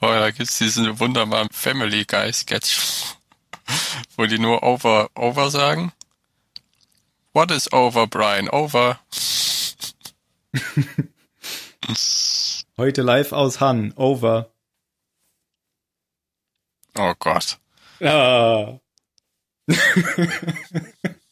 Oh, da gibt's diesen wunderbaren Family Guy Sketch, wo die nur over, over sagen. What is over, Brian? Over. Heute live aus Han. Over. Oh Gott. Ah.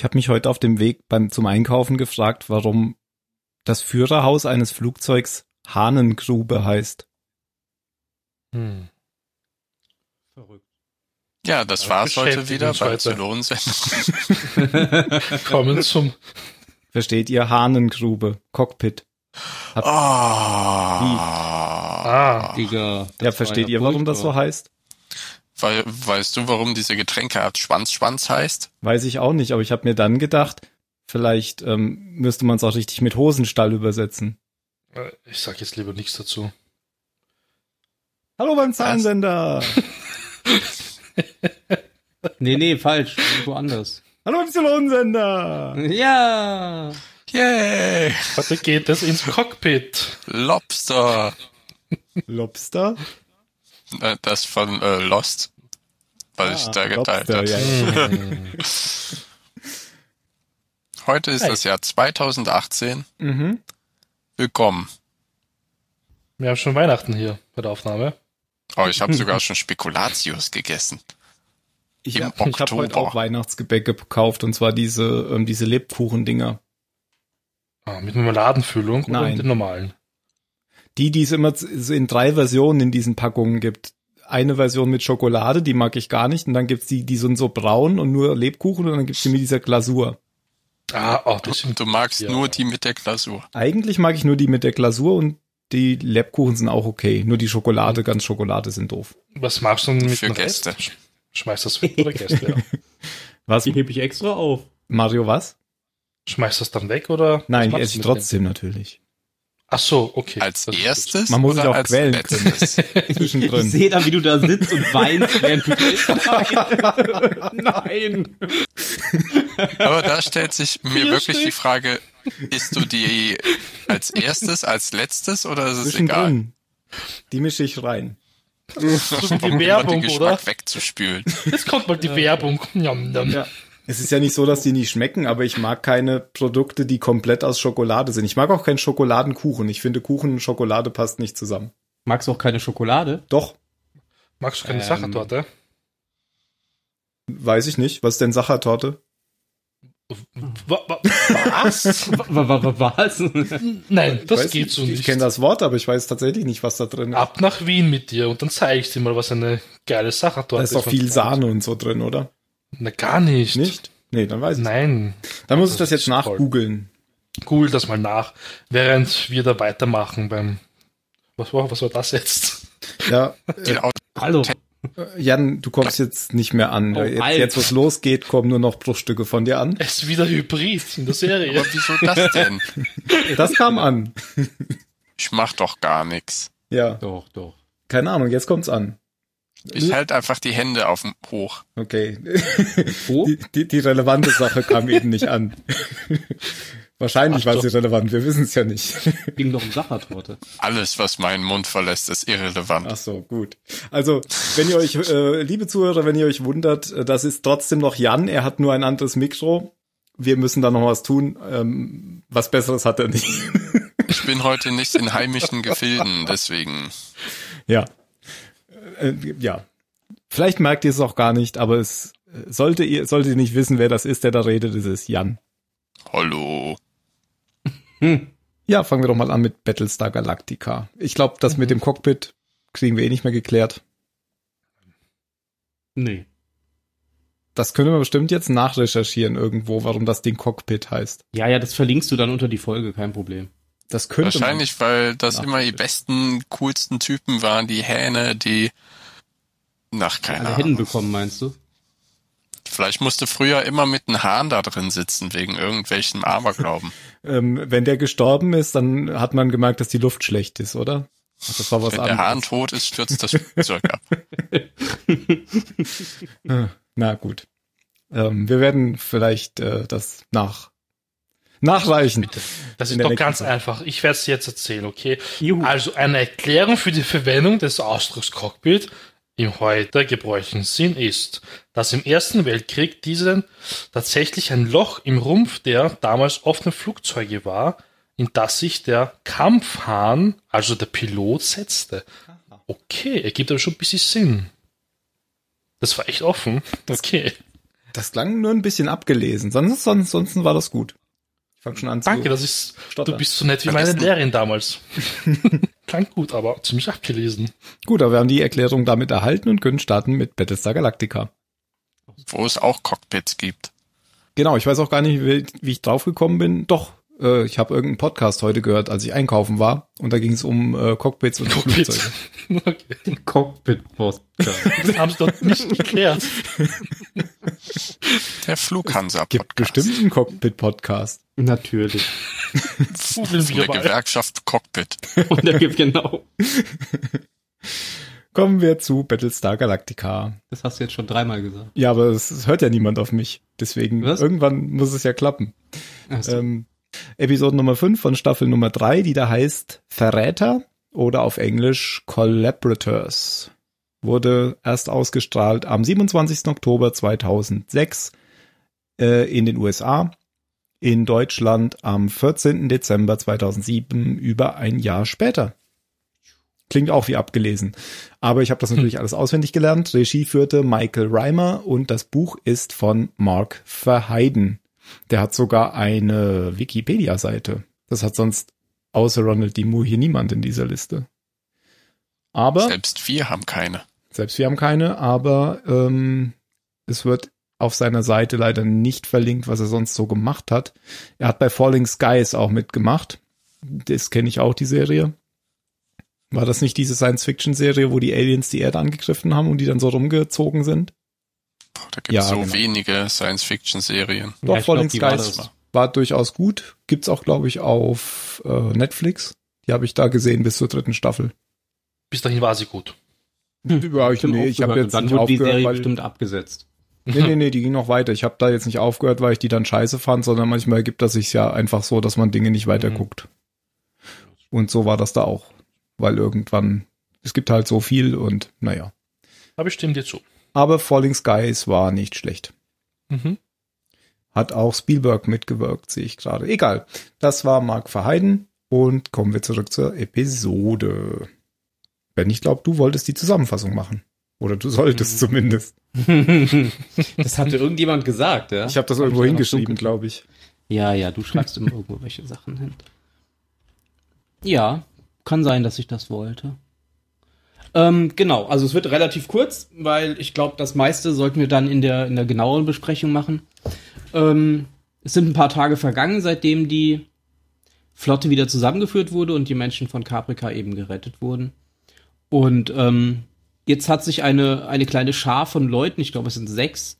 Ich habe mich heute auf dem Weg beim zum Einkaufen gefragt, warum das Führerhaus eines Flugzeugs Hahnengrube heißt. Hm. Verrückt. Ja, das Ja, war's heute wieder bei. Zylonensendung. Kommen zum Versteht ihr Hahnengrube? Cockpit. Oh. Ah, Digga. ja, war versteht ihr, warum das so heißt? Wei- weißt du, warum diese Getränkeart Schwanz-Schwanz heißt? Weiß ich auch nicht, aber ich habe mir dann gedacht, vielleicht ähm, müsste man es auch richtig mit Hosenstall übersetzen. äh, ich sag jetzt lieber nichts dazu. Hallo beim Zahlensender. Nee, nee, falsch. Woanders. Hallo beim Zylonensender. Ja. Yay! Heute geht es ins Cockpit. Lobster. Lobster? Äh, Das von äh, Lost. Weil ich da geteilt habe. ja, ja. Heute ist Hey. das Jahr 2018. Mhm. Willkommen. Wir haben schon Weihnachten hier bei der Aufnahme. Oh, ich habe sogar schon Spekulatius gegessen. Ich Im habe hab heute auch Weihnachtsgebäck gekauft und zwar diese, ähm, diese Lebkuchendinger. Ah, mit Marmeladenfüllung oder Nein. mit den normalen. Die, die es immer in drei Versionen in diesen Packungen gibt. Eine Version mit Schokolade, die mag ich gar nicht. Und dann gibt's die, die sind so braun und nur Lebkuchen und dann gibt's die mit dieser Glasur. Ah, oh, das sind Du magst Ja. nur die mit der Glasur. Eigentlich mag ich nur die mit der Glasur und die Lebkuchen sind auch okay. Nur die Schokolade, ganz Schokolade sind doof. Was magst du denn mit Für Gäste. Rest? Schmeißt das weg oder Gäste? Ja. Was? Die hebe ich extra auf. Mario, was? Schmeißt das dann weg oder? Nein, esse ich machst trotzdem natürlich. Ach so, okay. Als Das erstes Man muss oder sich auch als quälen letztes? Ich Zwischendrin. sehe dann, wie du da sitzt und weinst, während du Nein. Aber da stellt sich mir Ja, wirklich stimmt. die Frage, isst du die als erstes, als letztes oder ist es egal? Die mische ich rein. So die Um Werbung, den oder? Geschmack wegzuspülen. Jetzt kommt mal die Werbung. Njam, njam. Ja. Es ist ja nicht so, dass die nicht schmecken, aber ich mag keine Produkte, die komplett aus Schokolade sind. Ich mag auch keinen Schokoladenkuchen. Ich finde, Kuchen und Schokolade passt nicht zusammen. Magst du auch keine Schokolade? Doch, Magst du keine Ähm. Sachertorte? weiß ich nicht. Was ist denn Sachertorte? Wa- wa- Was? Was? Nein, das weiß geht nicht. so Ich nicht. kenne das Wort, aber ich weiß tatsächlich nicht, was da drin ist. Ab nach Wien mit dir und dann zeige ich dir mal, was eine geile Sachertorte Da ist doch viel. Sahne und so drin, oder? Na, gar nicht. Nicht? Nee, dann weiß ich. Nein. Dann muss ich Das das jetzt nachgoogeln. Cool, das mal nach. Während wir da weitermachen beim. Was war, was war das jetzt? Ja, Den Auto- Hallo. äh, Jan, du kommst jetzt nicht mehr an. Oh, jetzt, jetzt, wo es losgeht, kommen nur noch Bruchstücke von dir an. Es ist wieder Hybrid in der Serie. Aber wieso das denn? Das kam an. Ich mach doch gar nichts. Ja, Doch, doch. keine Ahnung, jetzt kommt's an. Ich halte einfach die Hände auf dem hoch. Okay. Wo? Die, die, die relevante Sache kam eben nicht an. Wahrscheinlich Ach war doch. sie relevant, wir wissen es ja nicht. Ging doch um Sachertorte. Alles, was meinen Mund verlässt, ist irrelevant. Ach so, gut. Also, wenn ihr euch, äh, liebe Zuhörer, wenn ihr euch wundert, äh, das ist trotzdem noch Jan, er hat nur ein anderes Mikro. Wir müssen da noch was tun. Ähm, was Besseres hat er nicht. Ich bin heute nicht in heimischen Gefilden, deswegen. ja. Äh, ja. Vielleicht merkt ihr es auch gar nicht, aber es äh, sollte ihr, solltet ihr nicht wissen, wer das ist, der da redet, ist es Jan. Hallo. Hm. Ja, fangen wir doch mal an mit Battlestar Galactica. Ich glaube, das mit dem Cockpit kriegen wir eh nicht mehr geklärt. Nee. Das können wir bestimmt jetzt nachrecherchieren irgendwo, warum das Ding Cockpit heißt. Ja, ja, das verlinkst du dann unter die Folge, kein Problem. Das könnte man- Wahrscheinlich, weil das Ach, immer die besten, coolsten Typen waren, die Hähne, die nach keine Alle Hennen Ahnung. bekommen, meinst du? Vielleicht musste früher immer mit einem Hahn da drin sitzen, wegen irgendwelchen Aberglauben. Ähm, wenn der gestorben ist, dann hat man gemerkt, dass die Luft schlecht ist, oder? Ach, Das war was Wenn der Hahn anderes. tot ist, stürzt das Flugzeug ab. Na gut. Ähm, wir werden vielleicht äh, das nach nachreichen. Das In ist doch ganz Folge. einfach. Ich werde es jetzt erzählen, okay? Juhu. Also eine Erklärung für die Verwendung des Ausdrucks Cockpit im heute gebräuchlichen Sinn ist, dass im Ersten Weltkrieg diesen tatsächlich ein Loch im Rumpf der damals offenen Flugzeuge war, in das sich der Kampfhahn, also der Pilot, setzte. Okay, ergibt aber schon ein bisschen Sinn. Das war echt offen. Okay. Das klang nur ein bisschen abgelesen. Sonst, sonst, sonst war das gut. Ich fange schon an zu. Danke, das ist, stottern. du bist so nett wie meine Lehrerin damals. Klang gut, aber ziemlich abgelesen. Gut, aber wir haben die Erklärung damit erhalten und können starten mit Battlestar Galactica. Wo es auch Cockpits gibt. Genau, ich weiß auch gar nicht, wie, wie ich draufgekommen bin. Doch, äh, ich habe irgendeinen Podcast heute gehört, als ich einkaufen war. Und da ging es um äh, Cockpits und Cockpits. Flugzeuge. Okay. Cockpit-Post. Das haben sie doch nicht geklärt. Der Flughansa Gibt bestimmt einen Cockpit-Podcast. Natürlich. Fugeln wir der. Gewerkschaft Cockpit. Und da gibt genau. Kommen wir zu Battlestar Galactica. Das hast du jetzt schon dreimal gesagt. Ja, aber es, es hört ja niemand auf mich. Deswegen, Was? irgendwann muss es ja klappen. Ach so. Ähm, Episode Nummer 5 von Staffel Nummer 3, die da heißt Verräter oder auf Englisch Collaborators. Wurde erst ausgestrahlt am 27. Oktober 2006 äh, in den USA, in Deutschland am 14. Dezember 2007, über ein Jahr später. Klingt auch wie abgelesen. Aber ich habe das natürlich alles auswendig gelernt. Regie führte Michael Reimer und das Buch ist von Mark Verheiden. Der hat sogar eine Wikipedia-Seite. Das hat sonst außer Ronald D. Moore hier niemand in dieser Liste. Aber Selbst wir haben keine. selbst wir haben keine, aber ähm, es wird auf seiner Seite leider nicht verlinkt, was er sonst so gemacht hat. Er hat bei Falling Skies auch mitgemacht. Das kenne ich auch, die Serie. War das nicht diese Science-Fiction-Serie, wo die Aliens die Erde angegriffen haben und die dann so rumgezogen sind? Boah, da gibt Ja, es so genau. wenige Science-Fiction-Serien. Doch, ich Falling glaub, die war Skies das. war durchaus gut. Gibt's auch, glaube ich, auf äh, Netflix. Die habe ich da gesehen bis zur dritten Staffel. Bis dahin war sie gut. Ja, ich, nee, ich habe jetzt dann nicht wurde die aufgehört, Serie weil, bestimmt abgesetzt. Nee, nee, nee, die ging noch weiter. Ich habe da jetzt nicht aufgehört, weil ich die dann scheiße fand, sondern manchmal gibt das sich ja einfach so, dass man Dinge nicht weiter Mhm. guckt. Und so war das da auch. Weil irgendwann, es gibt halt so viel und naja. Aber ich stimme dir zu. Aber Falling Skies war nicht schlecht. Mhm. Hat auch Spielberg mitgewirkt, sehe ich gerade. Egal. Das war Mark Verheiden und kommen wir zurück zur Episode. Ben, ich glaube, du wolltest die Zusammenfassung machen. Oder du solltest Mhm. zumindest. das hatte irgendjemand gesagt, ja? Ich habe das Hab irgendwo hingeschrieben, glaube ich. Ja, ja, du schreibst immer irgendwo welche Sachen hin. Ja, kann sein, dass ich das wollte. Ähm, genau, also es wird relativ kurz, weil ich glaube, das meiste sollten wir dann in der, in der genaueren Besprechung machen. Ähm, es sind ein paar Tage vergangen, seitdem die Flotte wieder zusammengeführt wurde und die Menschen von Caprica eben gerettet wurden. Und ähm, jetzt hat sich eine, eine kleine Schar von Leuten, ich glaube es sind sechs,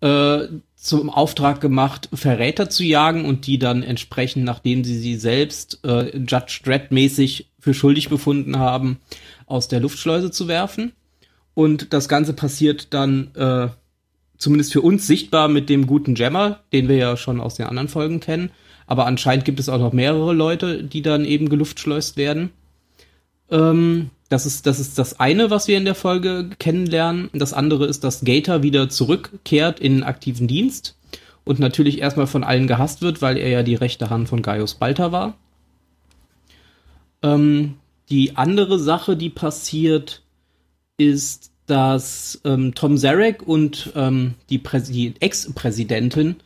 äh, zum Auftrag gemacht, Verräter zu jagen und die dann entsprechend, nachdem sie sie selbst äh, Judge Dredd-mäßig für schuldig befunden haben, aus der Luftschleuse zu werfen. Und das Ganze passiert dann äh, zumindest für uns sichtbar mit dem guten Jammer, den wir ja schon aus den anderen Folgen kennen. Aber anscheinend gibt es auch noch mehrere Leute, die dann eben geluftschleust werden. Ähm, das ist, das ist das eine, was wir in der Folge kennenlernen. Das andere ist, dass Gator wieder zurückkehrt in den aktiven Dienst und natürlich erstmal von allen gehasst wird, weil er ja die rechte Hand von Gaius Balter war. Ähm, die andere Sache, die passiert, ist, dass ähm, Tom Zarek und ähm, die, die Ex-Präsidentin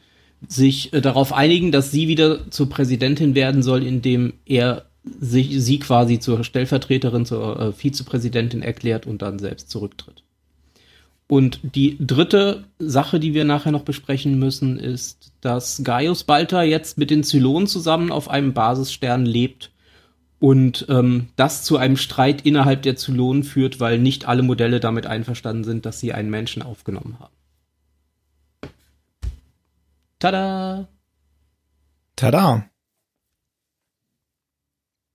sich äh, darauf einigen, dass sie wieder zur Präsidentin werden soll, indem er sich, sie quasi zur Stellvertreterin, zur äh, Vizepräsidentin erklärt und dann selbst zurücktritt. Und die dritte Sache, die wir nachher noch besprechen müssen, ist, dass Gaius Balter jetzt mit den Zylonen zusammen auf einem Basisstern lebt und ähm, das zu einem Streit innerhalb der Zylonen führt, weil nicht alle Modelle damit einverstanden sind, dass sie einen Menschen aufgenommen haben. Tada! Tada!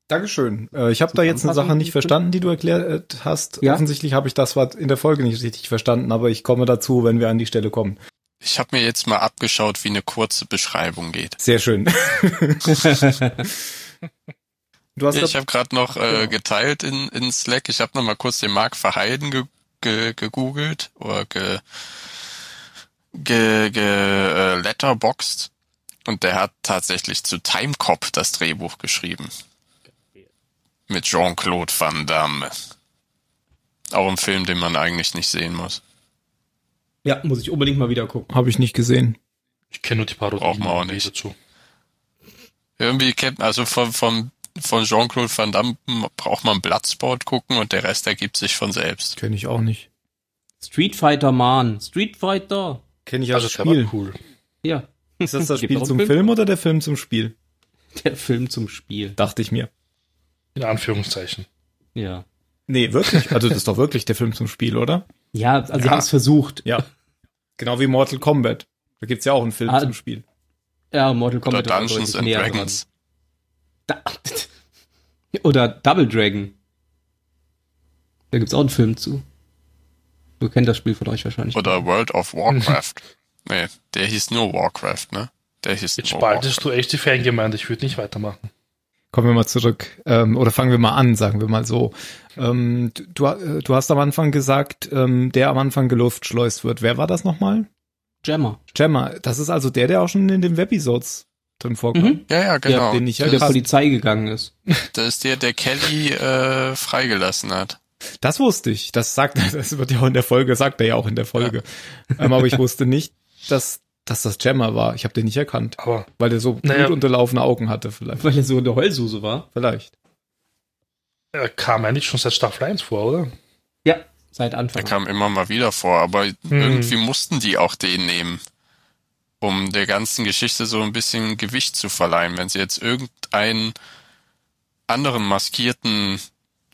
Dankeschön. Äh, ich habe da jetzt eine Sache nicht verstanden, die du erklärt hast. Ja? Offensichtlich habe ich das was in der Folge nicht richtig verstanden, aber ich komme dazu, wenn wir an die Stelle kommen. Ich habe mir jetzt mal abgeschaut, wie eine kurze Beschreibung geht. Sehr schön. du hast Ja, ich grad- habe gerade noch äh, Genau. geteilt in, in Slack. Ich habe noch mal kurz den Mark Verheiden ge, ge, gegoogelt oder ge, ge, ge äh, letterboxed und der hat tatsächlich zu Time Cop das Drehbuch geschrieben. Mit Jean-Claude Van Damme. Auch ein Film, den man eigentlich nicht sehen muss. Ja, muss ich unbedingt mal wieder gucken. Habe ich nicht gesehen. Ich kenne nur die Parodie. Braucht man auch nicht. dazu. Irgendwie kennt, also von, von, von Jean-Claude Van Damme braucht man Bloodsport gucken und der Rest ergibt sich von selbst. Kenne ich auch nicht. Street Fighter Man. Street Fighter. Kenne ich Also als der war Spiel. cool. Ja. Ist das das Spiel auch zum einen Film oder der Film zum Spiel? Der Film zum Spiel. Dachte ich mir. In Anführungszeichen. Ja. Nee, wirklich. Also das ist doch wirklich der Film zum Spiel, oder? Ja, also sie Ja. haben es versucht. Ja. Genau wie Mortal Kombat. Da gibt's ja auch einen Film Ah, zum Spiel. Ja, Mortal Oder Kombat war Dungeons and. Dragons. Da, oder Double Dragon. Da gibt's auch einen Film zu. Du kennt das Spiel von euch wahrscheinlich. Oder World of Warcraft. nee, der hieß nur Warcraft, ne? Der hieß Jetzt spaltest du echt die Fangemeinde. Ich würde nicht weitermachen. Kommen wir mal zurück. Ähm, oder fangen wir mal an, sagen wir mal so. Ähm, du, äh, du hast am Anfang gesagt, ähm, der am Anfang geluftschleust wird. Wer war das nochmal? Jammer. Gemma. Das ist also der, der auch schon in den Webisodes drin vorkam. Mhm. Ja, ja, genau. den ich Der ja der krass. Polizei gegangen ist. Das ist der, der Kelly äh, freigelassen hat. Das wusste ich. Das sagt, das wird ja auch in der Folge, sagt er ja auch in der Folge. Ähm, aber ich wusste nicht, dass, dass das Gemma war. Ich habe den nicht erkannt, Aber weil der so Naja. blutunterlaufene Augen hatte, vielleicht. Weil er so eine Heulsuse war. Vielleicht. er kam eigentlich schon seit Staffel 1 vor, oder? Ja. Seit Der Anfang. kam immer mal wieder vor, aber irgendwie mussten die auch den nehmen, um der ganzen Geschichte so ein bisschen Gewicht zu verleihen. Wenn sie jetzt irgendeinen anderen Maskierten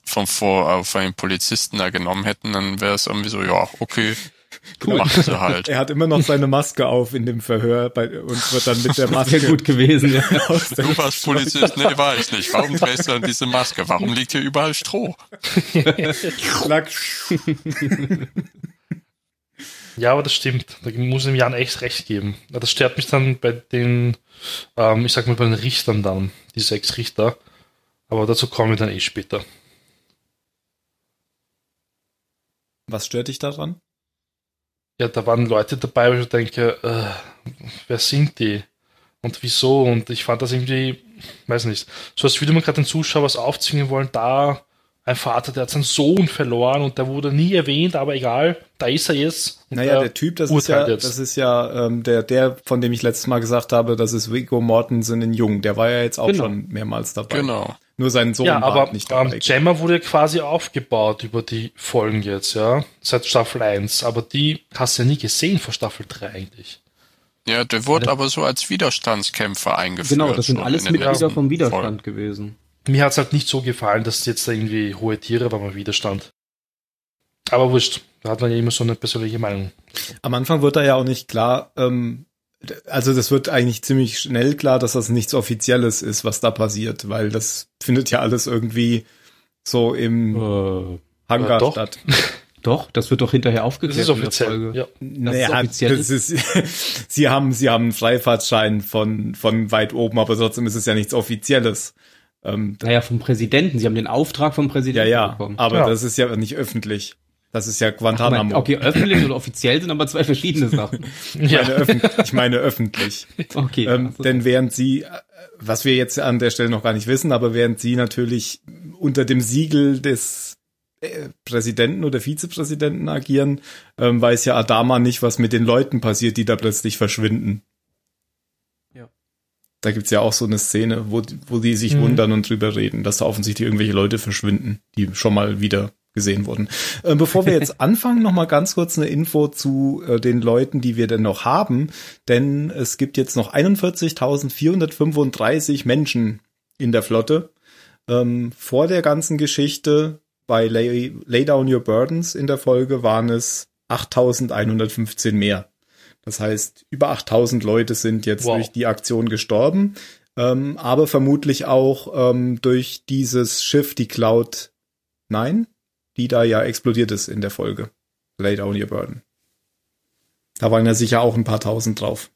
vom Vor äh, von den Polizisten da genommen hätten, dann wäre es irgendwie so, ja, okay, Cool. machen sie halt. Er hat immer noch seine Maske auf in dem Verhör bei, und wird dann mit der Maske gut gewesen, ja. Du warst Polizist? Nee, war ich nicht. Warum trägst du dann diese Maske? Warum liegt hier überall Stroh? Klack. Ja, aber das stimmt. Da muss ich dem Jan echt recht geben. Das stört mich dann bei den, ähm, ich sag mal, bei den Richtern dann, die sechs Richter. Aber dazu kommen wir dann eh später. Was stört dich daran? Ja, da waren Leute dabei, wo ich denke, äh, wer sind die? Und wieso? Und ich fand das irgendwie, weiß nicht, so als würde man gerade den Zuschauer was aufzwingen wollen, da ein Vater, der hat seinen Sohn verloren und der wurde nie erwähnt, aber egal, da ist er jetzt. Naja, der Typ, das ist ja, jetzt. das ist ja ähm, der, der, von dem ich letztes Mal gesagt habe, das ist Viggo Mortensen in Jung. Der war ja jetzt auch Genau. schon mehrmals dabei. Genau. Nur sein Sohn ja, war aber nicht ähm, dabei. Gemma wurde quasi aufgebaut über die Folgen jetzt, ja, seit Staffel 1, aber die hast du ja nie gesehen vor Staffel 3 eigentlich. Ja, der wurde aber so als Widerstandskämpfer eingeführt. Genau, das sind alles Mitglieder vom Widerstand Folgen. gewesen. Mir hat's halt nicht so gefallen, dass jetzt da irgendwie hohe Tiere war mal Widerstand. Aber wurscht, da hat man ja immer so eine persönliche Meinung. Am Anfang wird da ja auch nicht klar, ähm, also das wird eigentlich ziemlich schnell klar, dass das nichts Offizielles ist, was da passiert, weil das findet ja alles irgendwie so im Äh, Hangar äh, doch. statt. doch, das wird doch hinterher Das aufgeklärt ist in der offiziell. Folge. Ja. Naja, offiziell das ist, sie haben, sie haben einen Freifahrtschein von, von weit oben, aber trotzdem ist es ja nichts Offizielles. Ähm, Naja, vom Präsidenten. Sie haben den Auftrag vom ja, Präsidenten ja, bekommen. aber Ja. das ist ja nicht öffentlich. Das ist ja Guantanamo. okay, öffentlich oder offiziell sind aber zwei verschiedene Sachen. Ich, meine öffentlich, ich meine öffentlich. Okay. ähm, also- denn während sie, äh, was wir jetzt an der Stelle noch gar nicht wissen, aber während sie natürlich unter dem Siegel des äh, Präsidenten oder Vizepräsidenten agieren, ähm, weiß ja Adama nicht, was mit den Leuten passiert, die da plötzlich verschwinden. Da gibt's ja auch so eine Szene, wo, wo die sich mhm. wundern und drüber reden, dass da offensichtlich irgendwelche Leute verschwinden, die schon mal wieder gesehen wurden. Äh, bevor wir jetzt anfangen, noch mal ganz kurz eine Info zu äh, den Leuten, die wir denn noch haben, denn es gibt jetzt noch 41.435 Menschen in der Flotte. Ähm, vor der ganzen Geschichte bei Lay, Lay Down Your Burdens in der Folge waren es 8.115 mehr. Das heißt, über 8000 Leute sind jetzt wow. durch die Aktion gestorben, ähm, aber vermutlich auch ähm, durch dieses Schiff, die Cloud 9, die da ja explodiert ist in der Folge. Lay down your burden. Da waren ja sicher auch ein paar tausend drauf.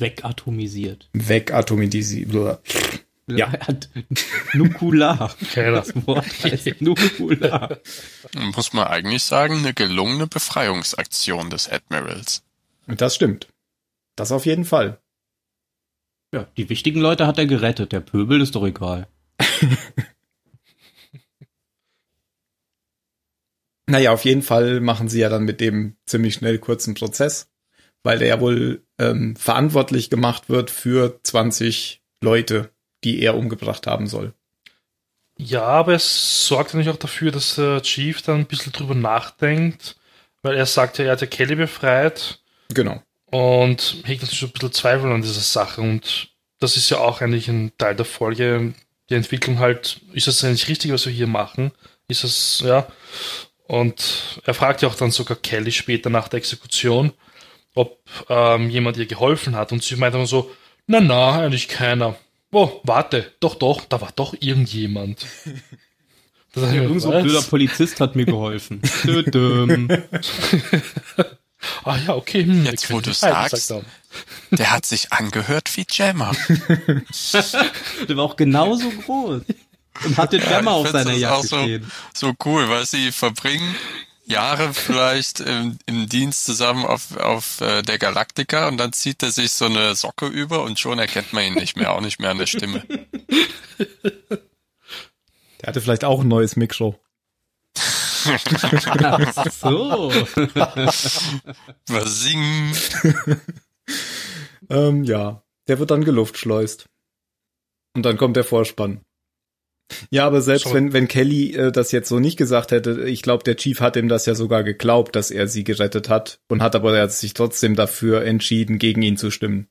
Wegatomisiert. Wegatomisiert. Ja. Nukular. Okay, das Wort heißt Nukular. Muss man eigentlich sagen, eine gelungene Befreiungsaktion des Admirals. Das stimmt. Das auf jeden Fall. Ja, die wichtigen Leute hat er gerettet. Der Pöbel ist doch egal. naja, auf jeden Fall machen sie ja dann mit dem ziemlich schnell kurzen Prozess, weil der ja wohl ähm, verantwortlich gemacht wird für 20 Leute, die er umgebracht haben soll. Ja, aber es sorgt natürlich auch dafür, dass der Chief dann ein bisschen drüber nachdenkt, weil er sagt ja, er hat ja Kelly befreit Genau. Und hegt natürlich ein bisschen Zweifel an dieser Sache. Und das ist ja auch eigentlich ein Teil der Folge, die Entwicklung halt, ist das eigentlich richtig, was wir hier machen? Ist das, ja. Und er fragt ja auch dann sogar Kelly später nach der Exekution, ob ähm, jemand ihr geholfen hat. Und sie meint dann so, na na, eigentlich keiner. Oh, warte, doch, doch, da war doch irgendjemand. Das ja, irgend so ein blöder Polizist hat mir geholfen. Ah ja, okay. Hm, Jetzt, wo du sagst, der hat sich angehört wie Jammer. der war auch genauso groß. Und hatte Jammer ja, auf seiner Jacke so, stehen. So cool, weil sie verbringen Jahre vielleicht im, im Dienst zusammen auf, auf äh, der Galaktika und dann zieht er sich so eine Socke über und schon erkennt man ihn nicht mehr, auch nicht mehr an der Stimme. Der hatte vielleicht auch ein neues Mikro. Ach so. Was singen? ähm, ja, der wird dann geluftschleust. Und dann kommt der Vorspann. Ja, aber selbst wenn, wenn Kelly äh, das jetzt so nicht gesagt hätte, ich glaube, der Chief hat ihm das ja sogar geglaubt, dass er sie gerettet hat und hat aber sich trotzdem dafür entschieden, gegen ihn zu stimmen.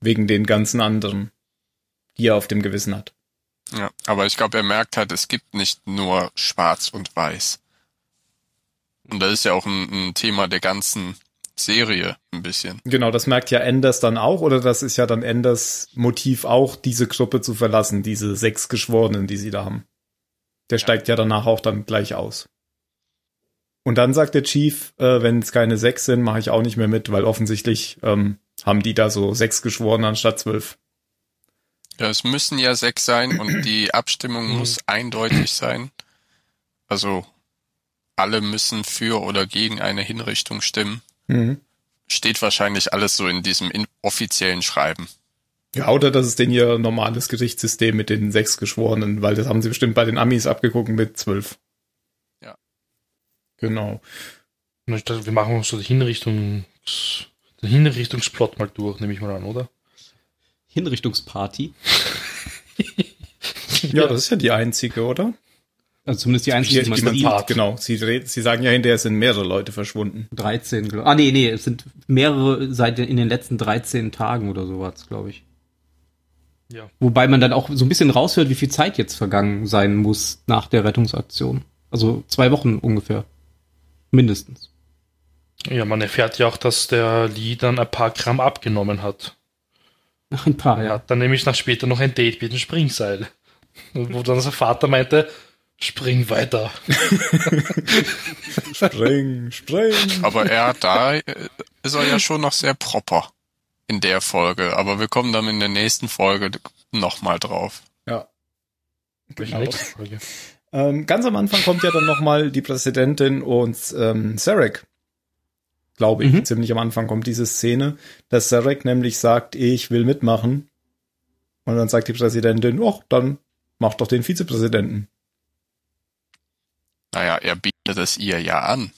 Wegen den ganzen anderen, die er auf dem Gewissen hat. Ja, aber ich glaube, er merkt halt, es gibt nicht nur schwarz und weiß. Und das ist ja auch ein, ein, Thema der ganzen Serie ein bisschen. Genau, das merkt ja Enders dann auch, oder das ist ja dann Enders Motiv auch, diese Gruppe zu verlassen, diese sechs Geschworenen, die sie da haben. Der ja. steigt ja danach auch dann gleich aus. Und dann sagt der Chief, äh, wenn es keine sechs sind, mache ich auch nicht mehr mit, weil offensichtlich ähm, haben die da so sechs Geschworene anstatt zwölf. Ja, es müssen ja sechs sein und die Abstimmung mhm. muss eindeutig sein. Also alle müssen für oder gegen eine Hinrichtung stimmen. Mhm. Steht wahrscheinlich alles so in diesem offiziellen Schreiben. Ja, oder das ist denn ihr normales Gerichtssystem mit den sechs Geschworenen, weil das haben sie bestimmt bei den Amis abgeguckt mit zwölf. Ja. Genau. Ich dachte, wir machen so die Hinrichtungs, den Hinrichtungsplot mal durch, nehme ich mal an, oder? Hinrichtungsparty. ja, das ist ja die einzige, oder? Also zumindest die einzige, die, die man sieht. Genau, sie, sie sagen ja hinterher, es sind mehrere Leute verschwunden. 13, glaube Ah, nee, nee, es sind mehrere seit in den letzten 13 Tagen oder sowas, glaube ich. Ja. Wobei man dann auch so ein bisschen raushört, wie viel Zeit jetzt vergangen sein muss nach der Rettungsaktion. Also zwei Wochen ungefähr. Mindestens. Ja, man erfährt ja auch, dass der Lee dann ein paar Gramm abgenommen hat. Ein paar, ja. Dann nämlich nach später noch ein Date mit dem Springseil. Wo dann sein Vater meinte, spring weiter. spring, spring. Aber er, da äh, ist er ja schon noch sehr proper in der Folge. Aber wir kommen dann in der nächsten Folge nochmal drauf. Ja. Genau. Ähm, ganz am Anfang kommt ja dann nochmal die Präsidentin und ähm, Sarek glaube ich, mhm. ziemlich am Anfang kommt diese Szene, dass Sarek nämlich sagt, ich will mitmachen. Und dann sagt die Präsidentin, oh, dann mach doch den Vizepräsidenten. Naja, er bietet es ihr ja an.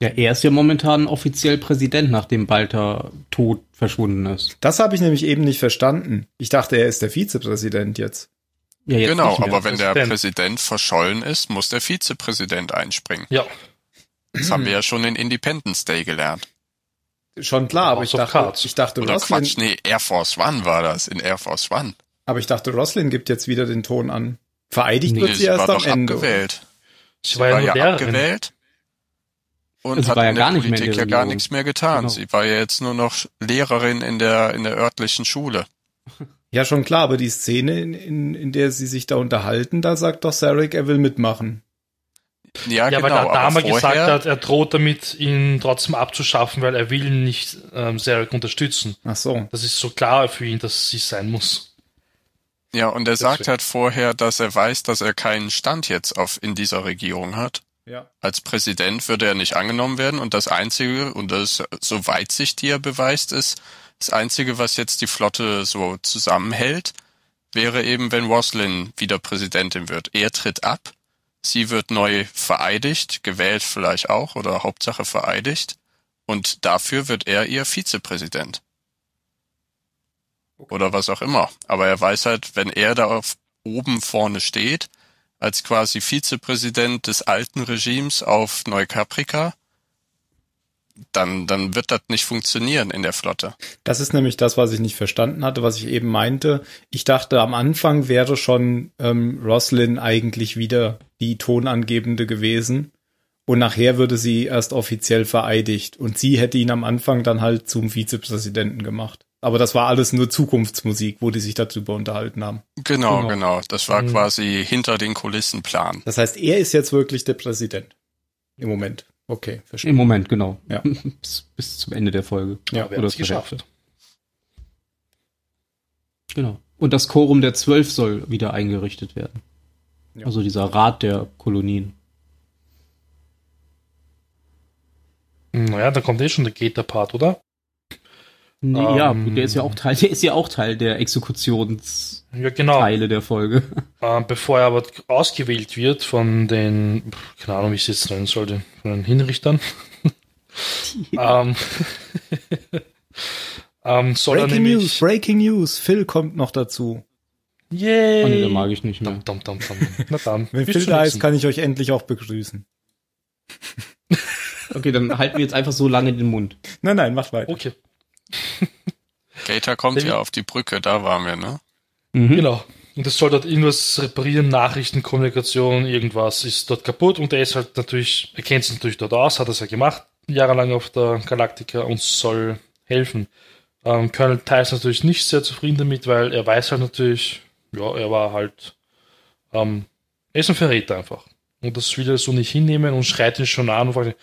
Ja, er ist ja momentan offiziell Präsident, nachdem Balter tot verschwunden ist. Das habe ich nämlich eben nicht verstanden. Ich dachte, er ist der Vizepräsident jetzt. Ja, jetzt genau, aber wenn der. Präsident verschollen ist, muss der Vizepräsident einspringen. Ja, Das haben wir ja schon in Independence Day gelernt. Schon klar, aber ich dachte, ich dachte Oder Roslin, Quatsch, nee, Air Force One war das, in Air Force One. aber ich dachte, Roslin gibt jetzt wieder den Ton an. Vereidigt Nee, wird sie sie erst war am doch Ende. abgewählt. sie Sie war ja war ja Lehrerin. abgewählt und Sie hat war ja in der nicht Politik der ja gar nichts mehr getan. Genau. Sie war ja jetzt nur noch Lehrerin in der, in der örtlichen Schule. Ja, schon klar, aber die Szene, in, in, in der sie sich da unterhalten, da sagt doch Sarek, er will mitmachen. Ja, Ja, genau. weil der Dame gesagt hat, er droht damit, ihn trotzdem abzuschaffen, weil er will ihn nicht ähm, Zarek unterstützen. Ach so. Das ist so klar für ihn, dass sie sein muss. Ja, und er sagt halt vorher, dass er weiß, dass er keinen Stand jetzt auf, in dieser Regierung hat. Ja. Als Präsident würde er nicht angenommen werden und das Einzige, und das ist so Weitsicht, die er beweist, ist, das Einzige, was jetzt die Flotte so zusammenhält, wäre eben, wenn Roslin wieder Präsidentin wird. Er tritt ab, sie wird neu vereidigt, gewählt vielleicht auch oder Hauptsache vereidigt und dafür wird er ihr Vizepräsident. Oder was auch immer. Aber er weiß halt, wenn er da oben vorne steht, als quasi Vizepräsident des alten Regimes auf Neukaprika, dann, dann wird das nicht funktionieren in der Flotte. Das ist nämlich das, was ich nicht verstanden hatte, was ich eben meinte. Ich dachte, am Anfang wäre schon ähm, Roslyn eigentlich wieder die Tonangebende gewesen. Und nachher würde sie erst offiziell vereidigt. Und sie hätte ihn am Anfang dann halt zum Vizepräsidenten gemacht. Aber das war alles nur Zukunftsmusik, wo die sich darüber unterhalten haben. Genau, Genau. genau. Das war Mhm. quasi hinter den Kulissen Plan. Das heißt, er ist jetzt wirklich der Präsident. Im Moment. Okay, verstehe. Im Moment, genau. Ja. bis, bis zum Ende der Folge. Ja, wer oder hat es geschafft? Hälfte. Genau. Und das Quorum der Zwölf soll wieder eingerichtet werden. Ja. Also dieser Rat der Kolonien. Naja, da kommt eh schon der Gator-Part, oder? Nee, Ähm. ja, der ist ja auch Teil, der ist ja auch Teil der Exekutionsteile Ja, genau. der Folge. Ähm, bevor er aber ausgewählt wird von den, keine Ahnung, wie ich es jetzt nennen sollte, von den Hinrichtern, ähm, ähm, soll er Breaking News, nämlich. Breaking News. Phil kommt noch dazu. Yay! Oh, nee, den mag ich nicht mehr. Dum, dum, dum, dum. Na dann. Wenn Phil da ist, kann ich euch endlich auch begrüßen. Okay, dann halten wir jetzt einfach so lange den Mund. Nein, nein, macht weiter. Okay, Gator kommt ja auf die Brücke, da waren wir, ne? Mhm. genau. Und es soll dort irgendwas reparieren, Nachrichten, Kommunikation, irgendwas ist dort kaputt und er ist halt natürlich, er kennt sich natürlich dort aus, hat das ja gemacht, jahrelang auf der Galaktika und soll helfen. Ähm, Colonel Ty ist natürlich nicht sehr zufrieden damit, weil er weiß halt natürlich, ja, er war halt, ähm, er ist ein Verräter einfach. Und das will er so nicht hinnehmen und schreit ihn schon an und fragt,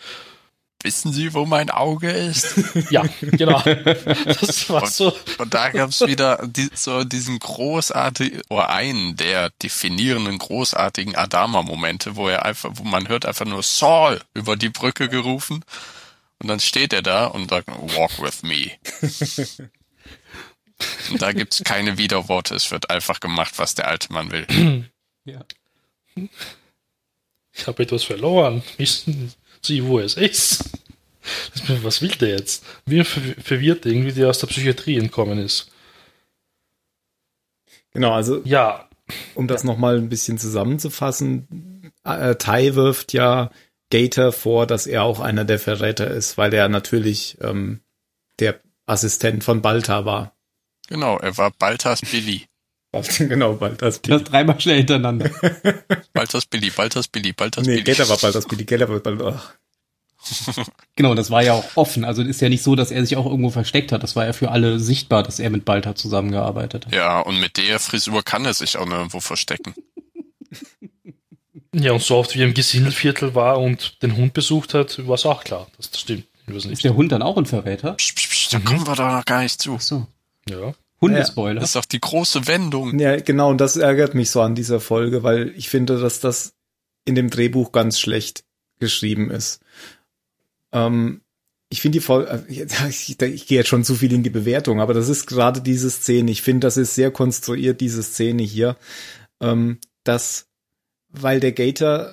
Wissen Sie, wo mein Auge ist? ja, genau. Das war so, Und da gab's wieder die, so diesen großartigen, oder einen der definierenden großartigen Adama-Momente, wo er einfach, wo man hört einfach nur Saul über die Brücke gerufen. Und dann steht er da und sagt, walk with me. und da gibt's keine Widerworte. Es wird einfach gemacht, was der alte Mann will. Ja. ich habe etwas verloren. Wissen Sie, wo es ist? Was will der jetzt? Wie verwirrt irgendwie, der aus der Psychiatrie entkommen ist. Genau, also Ja, um das nochmal ein bisschen zusammenzufassen, äh, Tai wirft ja Gator vor, dass er auch einer der Verräter ist, weil er natürlich ähm, der Assistent von Balta war. Genau, er war Baltas Billy. genau, Baltas Das dreimal schnell hintereinander. Baltas Billy, Baltas Billy, Baltas Nee, Billy. Gator war Baltas Billy, Gator war Baltas. Ach, Genau, das war ja auch offen. Also ist ja nicht so, dass er sich auch irgendwo versteckt hat. Das war ja für alle sichtbar, dass er mit Balta zusammengearbeitet hat. Ja, und mit der Frisur kann er sich auch nirgendwo verstecken. ja, und so oft wie er im Gesindelviertel war und den Hund besucht hat, war es auch klar. Das, stimmt. Ist der Hund dann auch ein Verräter? Psch, psch, psch, da kommen wir doch noch gar nicht zu. Ach so. Ja. Hundespoiler. Das ist doch die große Wendung. Ja, genau, und das ärgert mich so an dieser Folge, weil ich finde, dass das in dem Drehbuch ganz schlecht geschrieben ist. Ähm, ich finde die Folge, ich, ich gehe jetzt schon zu viel in die Bewertung, aber das ist gerade diese Szene. Ich finde, das ist sehr konstruiert, diese Szene hier, ähm, dass, weil der Gator,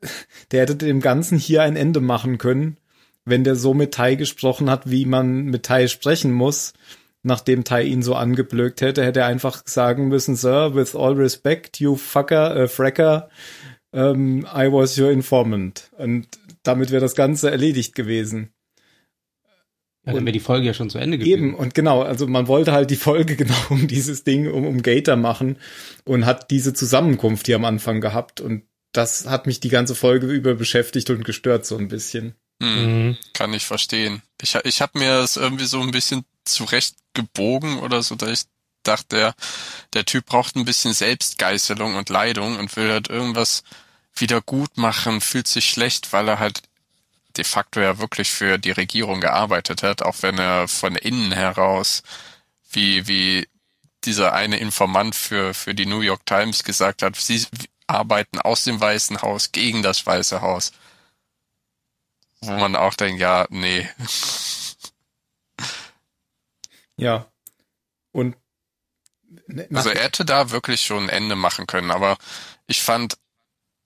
der hätte dem Ganzen hier ein Ende machen können wenn der so mit Tai gesprochen hat, wie man mit Tai sprechen muss, nachdem Tai ihn so angeblökt hätte, hätte er einfach sagen müssen, Sir, with all respect, you fucker, äh, fracker, ähm, I was your informant. Und damit wäre das Ganze erledigt gewesen. Ja, dann wäre die Folge ja schon zu Ende gewesen. Eben, und genau, also man wollte halt die Folge genau um dieses Ding, um, um Gator machen und hat diese Zusammenkunft hier am Anfang gehabt und das hat mich die ganze Folge über beschäftigt und gestört so ein bisschen. Hm, mhm. Kann ich verstehen. Ich, ich habe mir das irgendwie so ein bisschen zurecht gebogen oder so, dass ich dachte, der, der Typ braucht ein bisschen Selbstgeißelung und Leidung und will halt irgendwas wieder gut machen, fühlt sich schlecht, weil er halt de facto ja wirklich für die Regierung gearbeitet hat, auch wenn er von innen heraus, wie, wie dieser eine Informant für, für die New York Times gesagt hat, sie arbeiten aus dem Weißen Haus gegen das Weiße Haus. Wo man auch denkt, ja, nee. Ja. Und also er hätte da wirklich schon ein Ende machen können, aber ich fand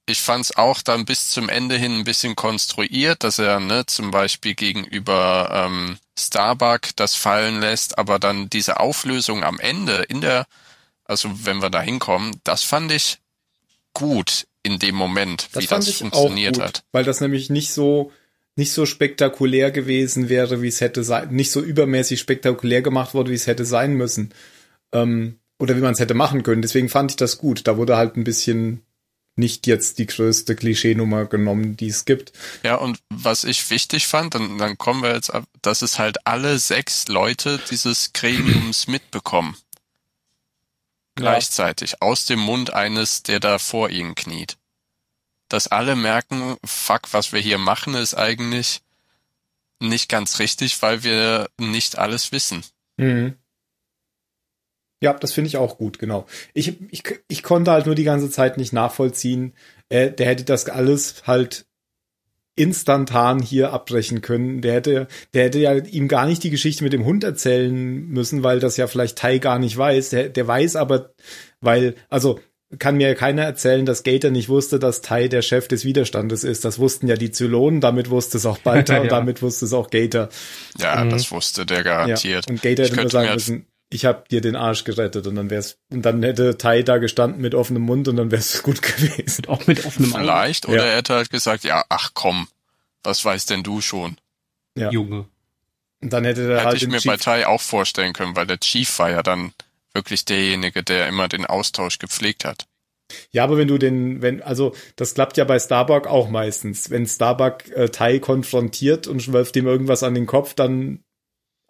ich fand es auch dann bis zum Ende hin ein bisschen konstruiert, dass er ne, zum Beispiel gegenüber ähm, Starbuck das fallen lässt, aber dann diese Auflösung am Ende in der, also wenn wir da hinkommen, das fand ich gut in dem Moment, das wie das funktioniert gut, hat. Weil das nämlich nicht so nicht so spektakulär gewesen wäre, wie es hätte sein, nicht so übermäßig spektakulär gemacht wurde, wie es hätte sein müssen. Ähm, oder wie man es hätte machen können. Deswegen fand ich das gut. Da wurde halt ein bisschen nicht jetzt die größte Klischeenummer genommen, die es gibt. Ja, und was ich wichtig fand, dann, dann kommen wir jetzt ab, dass es halt alle sechs Leute dieses Gremiums mitbekommen. Gleichzeitig, ja. aus dem Mund eines, der da vor ihnen kniet. Dass alle merken, fuck, was wir hier machen, ist eigentlich nicht ganz richtig, weil wir nicht alles wissen. Mhm. Ja, das finde ich auch gut, genau. Ich, ich, ich konnte halt nur die ganze Zeit nicht nachvollziehen. Äh, der hätte das alles halt instantan hier abbrechen können. Der hätte, der hätte ja ihm gar nicht die Geschichte mit dem Hund erzählen müssen, weil das ja vielleicht Tai gar nicht weiß. Der, der weiß aber, weil, also kann mir keiner erzählen, dass Gator nicht wusste, dass Tai der Chef des Widerstandes ist. Das wussten ja die Zylonen, damit wusste es auch Balta ja. und damit wusste es auch Gator. Ja, mhm. das wusste der garantiert. Ja. Und Gator hätte nur sagen müssen, ich habe dir den Arsch gerettet und dann wär's und dann hätte Tai da gestanden mit offenem Mund und dann wär's gut gewesen. Auch mit offenem Mund. Vielleicht oder ja. er hätte halt gesagt, ja, ach komm, was weißt denn du schon? Ja. Junge. Und dann hätte er hätte halt ich mir Chief bei Tai auch vorstellen können, weil der Chief war ja dann wirklich derjenige, der immer den Austausch gepflegt hat. Ja, aber wenn du den, wenn, also das klappt ja bei Starbuck auch meistens. Wenn Starbuck äh, Tai konfrontiert und wirft ihm irgendwas an den Kopf, dann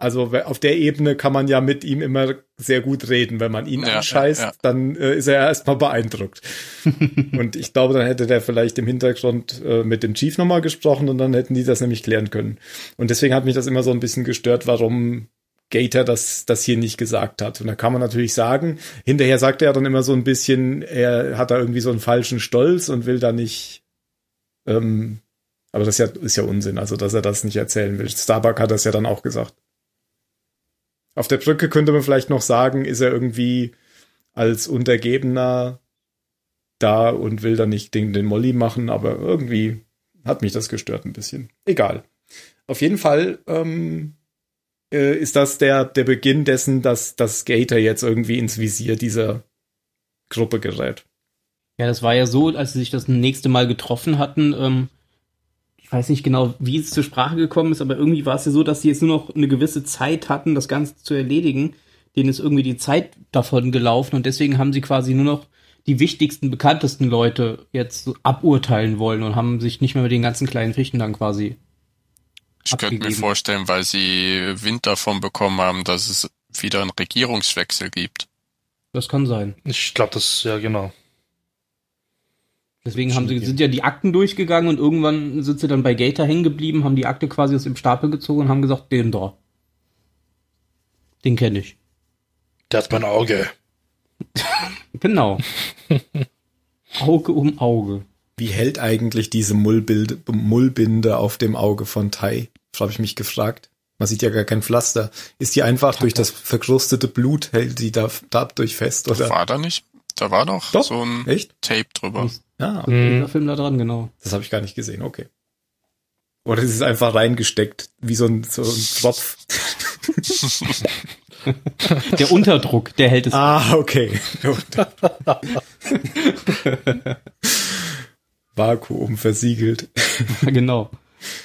also auf der Ebene kann man ja mit ihm immer sehr gut reden. Wenn man ihn ja, anscheißt, ja, ja. dann äh, ist er erstmal beeindruckt. und ich glaube, dann hätte der vielleicht im Hintergrund äh, mit dem Chief nochmal gesprochen und dann hätten die das nämlich klären können. Und deswegen hat mich das immer so ein bisschen gestört, warum Gator das, das hier nicht gesagt hat. Und da kann man natürlich sagen, hinterher sagt er dann immer so ein bisschen, er hat da irgendwie so einen falschen Stolz und will da nicht, ähm, aber das ist ja, ist ja Unsinn, also dass er das nicht erzählen will. Starbuck hat das ja dann auch gesagt. Auf der Brücke könnte man vielleicht noch sagen, ist er irgendwie als Untergebener da und will dann nicht den, den Molly machen, aber irgendwie hat mich das gestört ein bisschen. Egal. Auf jeden Fall ähm, äh, ist das der, der Beginn dessen, dass das Gator jetzt irgendwie ins Visier dieser Gruppe gerät. Ja, das war ja so, als sie sich das nächste Mal getroffen hatten, ähm, ich weiß nicht genau, wie es zur Sprache gekommen ist, aber irgendwie war es ja so, dass sie jetzt nur noch eine gewisse Zeit hatten, das Ganze zu erledigen. Denen ist irgendwie die Zeit davon gelaufen und deswegen haben sie quasi nur noch die wichtigsten, bekanntesten Leute jetzt so aburteilen wollen und haben sich nicht mehr mit den ganzen kleinen Fichten dann quasi. Ich abgegeben. könnte mir vorstellen, weil sie Wind davon bekommen haben, dass es wieder einen Regierungswechsel gibt. Das kann sein. Ich glaube, das, ja, genau. Deswegen haben sie, sind ja die Akten durchgegangen und irgendwann sind sie dann bei Gator hängen geblieben, haben die Akte quasi aus dem Stapel gezogen und haben gesagt, den da. Den kenne ich. Der hat mein Auge. genau. Auge um Auge. Wie hält eigentlich diese Mullbild, Mullbinde auf dem Auge von Tai? Das habe ich mich gefragt. Man sieht ja gar kein Pflaster. Ist die einfach durch das verkrustete Blut hält die da dadurch fest, oder? War da nicht? Da war doch, doch so ein Echt? Tape drüber. Ja, okay. Mhm. Film da dran, genau. Das habe ich gar nicht gesehen, okay. Oder es ist einfach reingesteckt, wie so ein, so ein Tropf. Der Unterdruck, der hält es. Ah, okay. Vakuum versiegelt. genau.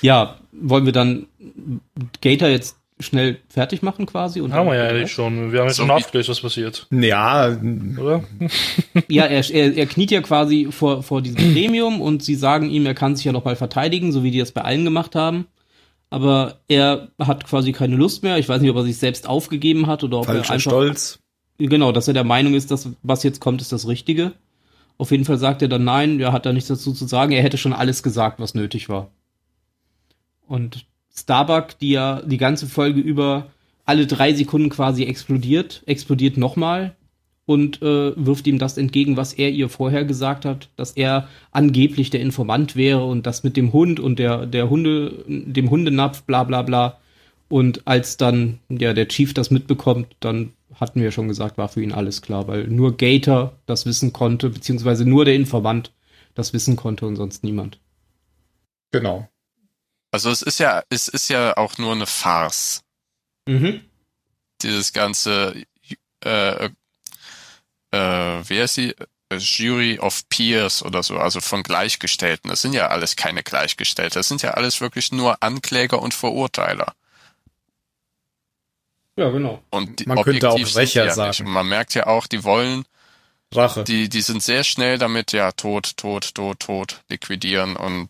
Ja, wollen wir dann Gator jetzt schnell fertig machen quasi? Und Haben wir ja eigentlich schon. Wir haben jetzt So schon aufgelöst, was passiert, Ja, oder? Ja, er, er, er kniet ja quasi vor, vor diesem Gremium und sie sagen ihm, er kann sich ja noch mal verteidigen, so wie die das bei allen gemacht haben. Aber er hat quasi keine Lust mehr. Ich weiß nicht, ob er sich selbst aufgegeben hat oder ob er falscher einfach Stolz. Genau, dass er der Meinung ist, dass was jetzt kommt, ist das Richtige. Auf jeden Fall sagt er dann nein, er hat da nichts dazu zu sagen. Er hätte schon alles gesagt, was nötig war. Und Starbuck, die ja die ganze Folge über alle drei Sekunden quasi explodiert, explodiert nochmal und äh, wirft ihm das entgegen, was er ihr vorher gesagt hat, dass er angeblich der Informant wäre und das mit dem Hund und der, der Hunde, dem Hundenapf, bla bla bla. Und als dann ja der Chief das mitbekommt, dann hatten wir schon gesagt, war für ihn alles klar, weil nur Gator das wissen konnte, beziehungsweise nur der Informant das wissen konnte und sonst niemand. Genau. Also es ist ja, es ist ja auch nur eine Farce. Mhm. Dieses ganze, äh, äh, wie heißt sie? Äh, Jury of Peers oder so, also von Gleichgestellten. Das sind ja alles keine Gleichgestellte. Das sind ja alles wirklich nur Ankläger und Verurteiler. Ja, genau. Und die, Man könnte auch die Rächer ja sagen. Nicht. Und man merkt ja auch, die wollen, Rache. die, die sind sehr schnell damit, ja, tot, tot, tot, tot, liquidieren. Und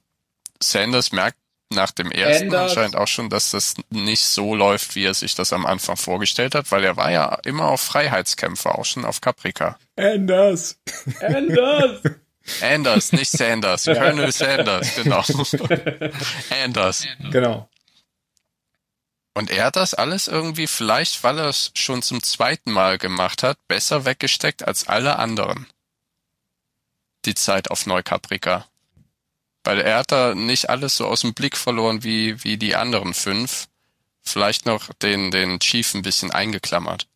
Sanders merkt nach dem ersten Sanders. anscheinend auch schon, dass das nicht so läuft, wie er sich das am Anfang vorgestellt hat, weil er war ja immer auf Freiheitskämpfer, auch schon auf Caprica. Anders. Anders! Anders, nicht Sanders. Colonel Sanders, genau. Anders. Genau. Und er hat das alles irgendwie, vielleicht weil er es schon zum zweiten Mal gemacht hat, besser weggesteckt als alle anderen. Die Zeit auf Neukaprika. Weil er hat da nicht alles so aus dem Blick verloren wie, wie die anderen fünf. Vielleicht noch den, den Chief ein bisschen eingeklammert.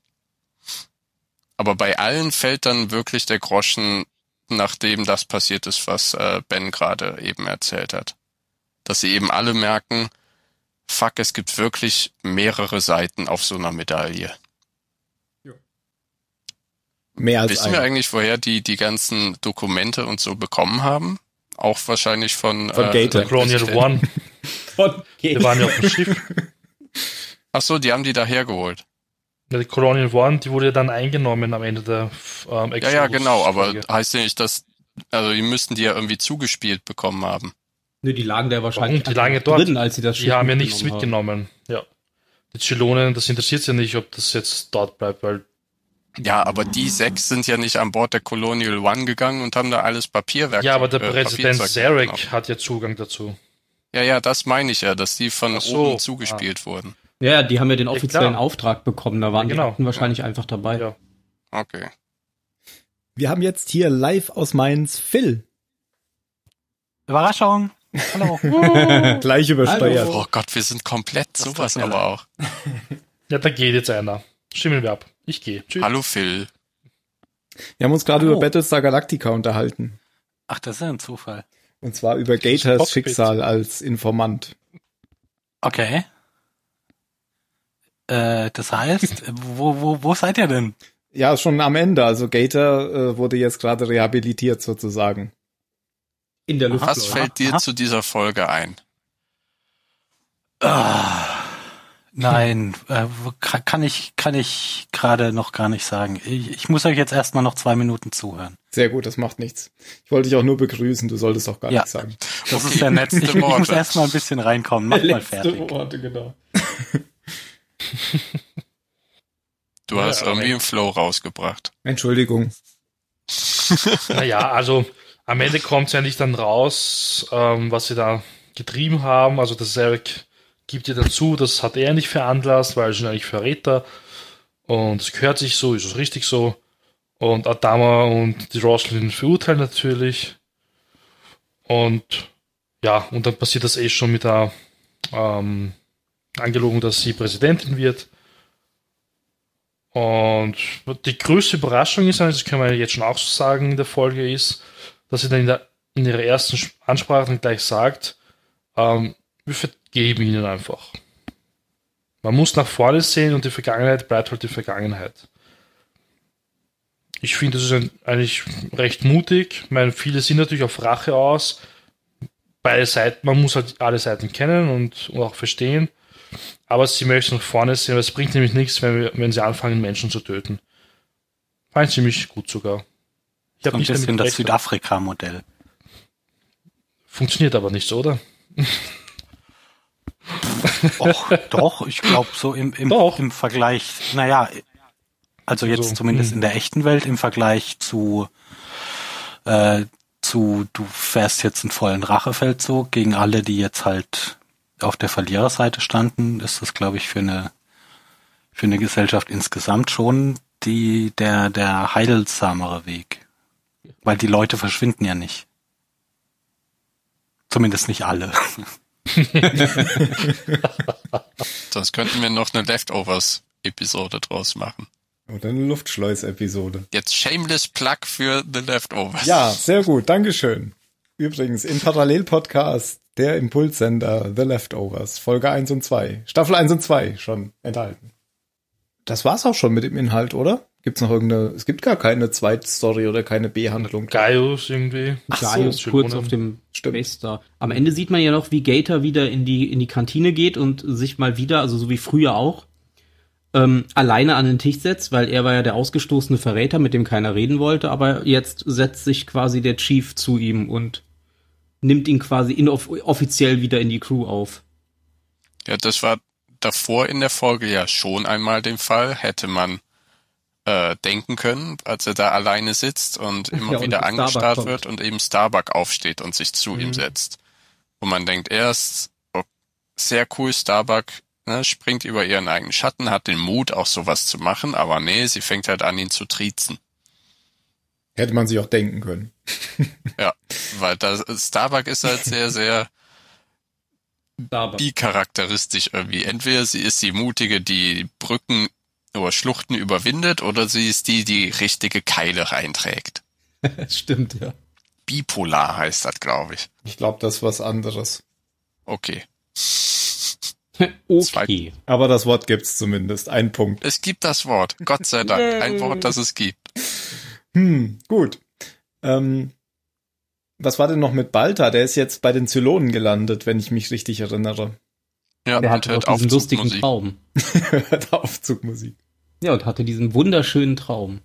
Aber bei allen fällt dann wirklich der Groschen, nachdem das passiert ist, was äh, Ben gerade eben erzählt hat. Dass sie eben alle merken, fuck, es gibt wirklich mehrere Seiten auf so einer Medaille. Mehr als Wissen wir ein. eigentlich, woher die die ganzen Dokumente und so bekommen haben? Auch wahrscheinlich von, Von Gator. der Colonial One. Wir waren ja auf dem Schiff. Ach so, die haben die da hergeholt. Ja, Die Colonial One, die wurde ja dann eingenommen am Ende der ähm, Ja, ja, genau, aber heißt ja nicht, dass, also die müssten die ja irgendwie zugespielt bekommen haben. Nö, die lagen da wahrscheinlich Warum? Die lagen ja dort. drin, als sie das Die haben ja nichts mitgenommen haben. Ja. Die Zylonen, das interessiert ja nicht, ob das jetzt dort bleibt, weil Ja, aber die sechs sind ja nicht an Bord der Colonial One gegangen und haben da alles Papierwerk. ja, aber der äh, Präsident Zarek mitgenommen. hat ja Zugang dazu. Ja, ja, das meine ich ja, dass die von so, oben zugespielt wurden. Ja, ja, die haben ja den offiziellen klar. Auftrag bekommen, da waren Ja, genau. die wahrscheinlich einfach dabei. Ja. Okay. Wir haben jetzt hier live aus Mainz Phil. Überraschung. Hallo. Gleich übersteuert. Hallo. Oh Gott, wir sind komplett Das sowas aber auch. Ja, da geht jetzt einer. Stimmen wir ab. Ich gehe. Tschüss. Hallo Phil. Wir haben uns gerade über Battlestar Galactica unterhalten. Ach, das ist ja ein Zufall. Und zwar über Gators. Schicksal als Informant. Okay. Äh, das heißt, wo, wo, wo seid ihr denn? Ja, schon am Ende. Also Gator äh, wurde jetzt gerade rehabilitiert sozusagen. In der Luft. Was fällt dir Aha. zu dieser Folge ein? Ah, nein, äh, kann ich, kann ich gerade noch gar nicht sagen. Ich, ich muss euch jetzt erstmal noch zwei Minuten zuhören. Sehr gut, das macht nichts. Ich wollte dich auch nur begrüßen, du solltest doch gar Ja. nichts sagen. Das Okay, ist der Netz. Ich, letzte ich muss erstmal ein bisschen reinkommen. Mach mal Letzte fertig. Worte, genau. Du Ja, hast aber- irgendwie im Flow rausgebracht. Entschuldigung. Naja, also am Ende kommt es ja nicht dann raus, ähm, was sie da getrieben haben. Also der Zarek gibt ihr dazu, das hat er nicht veranlasst, weil er ist eigentlich Verräter. Und es gehört sich so, ist es richtig so. Und Adama und die Roslin verurteilen natürlich. Und ja, und dann passiert das eh schon mit der ähm, Angelobung, dass sie Präsidentin wird. Und die größte Überraschung ist, das können wir jetzt schon auch so sagen in der Folge, ist, dass sie dann in, der, in ihrer ersten Ansprache dann gleich sagt, ähm, wir vergeben ihnen einfach. Man muss nach vorne sehen und die Vergangenheit bleibt halt die Vergangenheit. Ich finde, das ist ein, eigentlich recht mutig. Ich meine, viele sind natürlich auf Rache aus. Beide Seiten, man muss halt alle Seiten kennen und, und auch verstehen. Aber sie möchten nach vorne sehen, weil es bringt nämlich nichts, wenn, wir, wenn sie anfangen, Menschen zu töten. Fand ich ziemlich gut sogar. Ich habe ein nicht bisschen damit das. Südafrika-Modell. Funktioniert aber nicht so, oder? Och, doch, ich glaube so im, im, Doch. im Vergleich, naja, also jetzt Also, zumindest hm. in der echten Welt im Vergleich zu, äh, zu, du fährst jetzt einen vollen Rachefeldzug gegen alle, die jetzt halt auf der Verliererseite standen, ist das, glaube ich, für eine, für eine Gesellschaft insgesamt schon die, der, der heilsamere Weg. Weil die Leute verschwinden ja nicht. Zumindest nicht alle. Sonst könnten wir noch eine Leftovers-Episode draus machen. Oder eine Luftschleus-Episode. Jetzt Shameless Plug für The Leftovers. Ja, sehr gut, Dankeschön. Übrigens, im Parallelpodcast der Impulssender The Leftovers, Folge 1 und 2, Staffel 1 und 2 schon enthalten. Das war's auch schon mit dem Inhalt, oder? Gibt's noch irgendeine, es gibt gar keine Zweitstory oder keine B-Handlung. Gaius irgendwie. Ach so, Gaius schön kurz auf dem Star. Am Ende sieht man ja noch, wie Gator wieder in die, in die Kantine geht und sich mal wieder, also so wie früher auch, ähm, alleine an den Tisch setzt, weil er war ja der ausgestoßene Verräter, mit dem keiner reden wollte, aber jetzt setzt sich quasi der Chief zu ihm und nimmt ihn quasi inoff offiziell wieder in die Crew auf. Ja, das war davor in der Folge ja schon einmal den Fall. Hätte man äh, denken können, als er da alleine sitzt und immer Ja, und wieder angestarrt wird und eben Starbuck aufsteht und sich zu Mhm. ihm setzt. Und man denkt erst, oh, sehr cool, Starbuck ne, springt über ihren eigenen Schatten, hat den Mut, auch sowas zu machen, aber nee, sie fängt halt an, ihn zu triezen. Hätte man sich auch denken können. Ja, weil das, Starbuck ist halt sehr, sehr bicharakteristisch irgendwie. Entweder sie ist die mutige, die Brücken oder Schluchten überwindet, oder sie ist die, die richtige Keile reinträgt. Stimmt, ja. Bipolar heißt das, glaube ich. Ich glaube, das ist was anderes. Okay. okay. Aber das Wort gibt's zumindest. Ein Punkt. Es gibt das Wort. Gott sei Dank. Ein Wort, das es gibt. Hm, gut. Ähm, was war denn noch mit Balta? Der ist jetzt bei den Zylonen gelandet, wenn ich mich richtig erinnere. Ja, Der doch auf diesen lustigen. Traum. Hört auf Zugmusik. Ja, und hatte diesen wunderschönen Traum.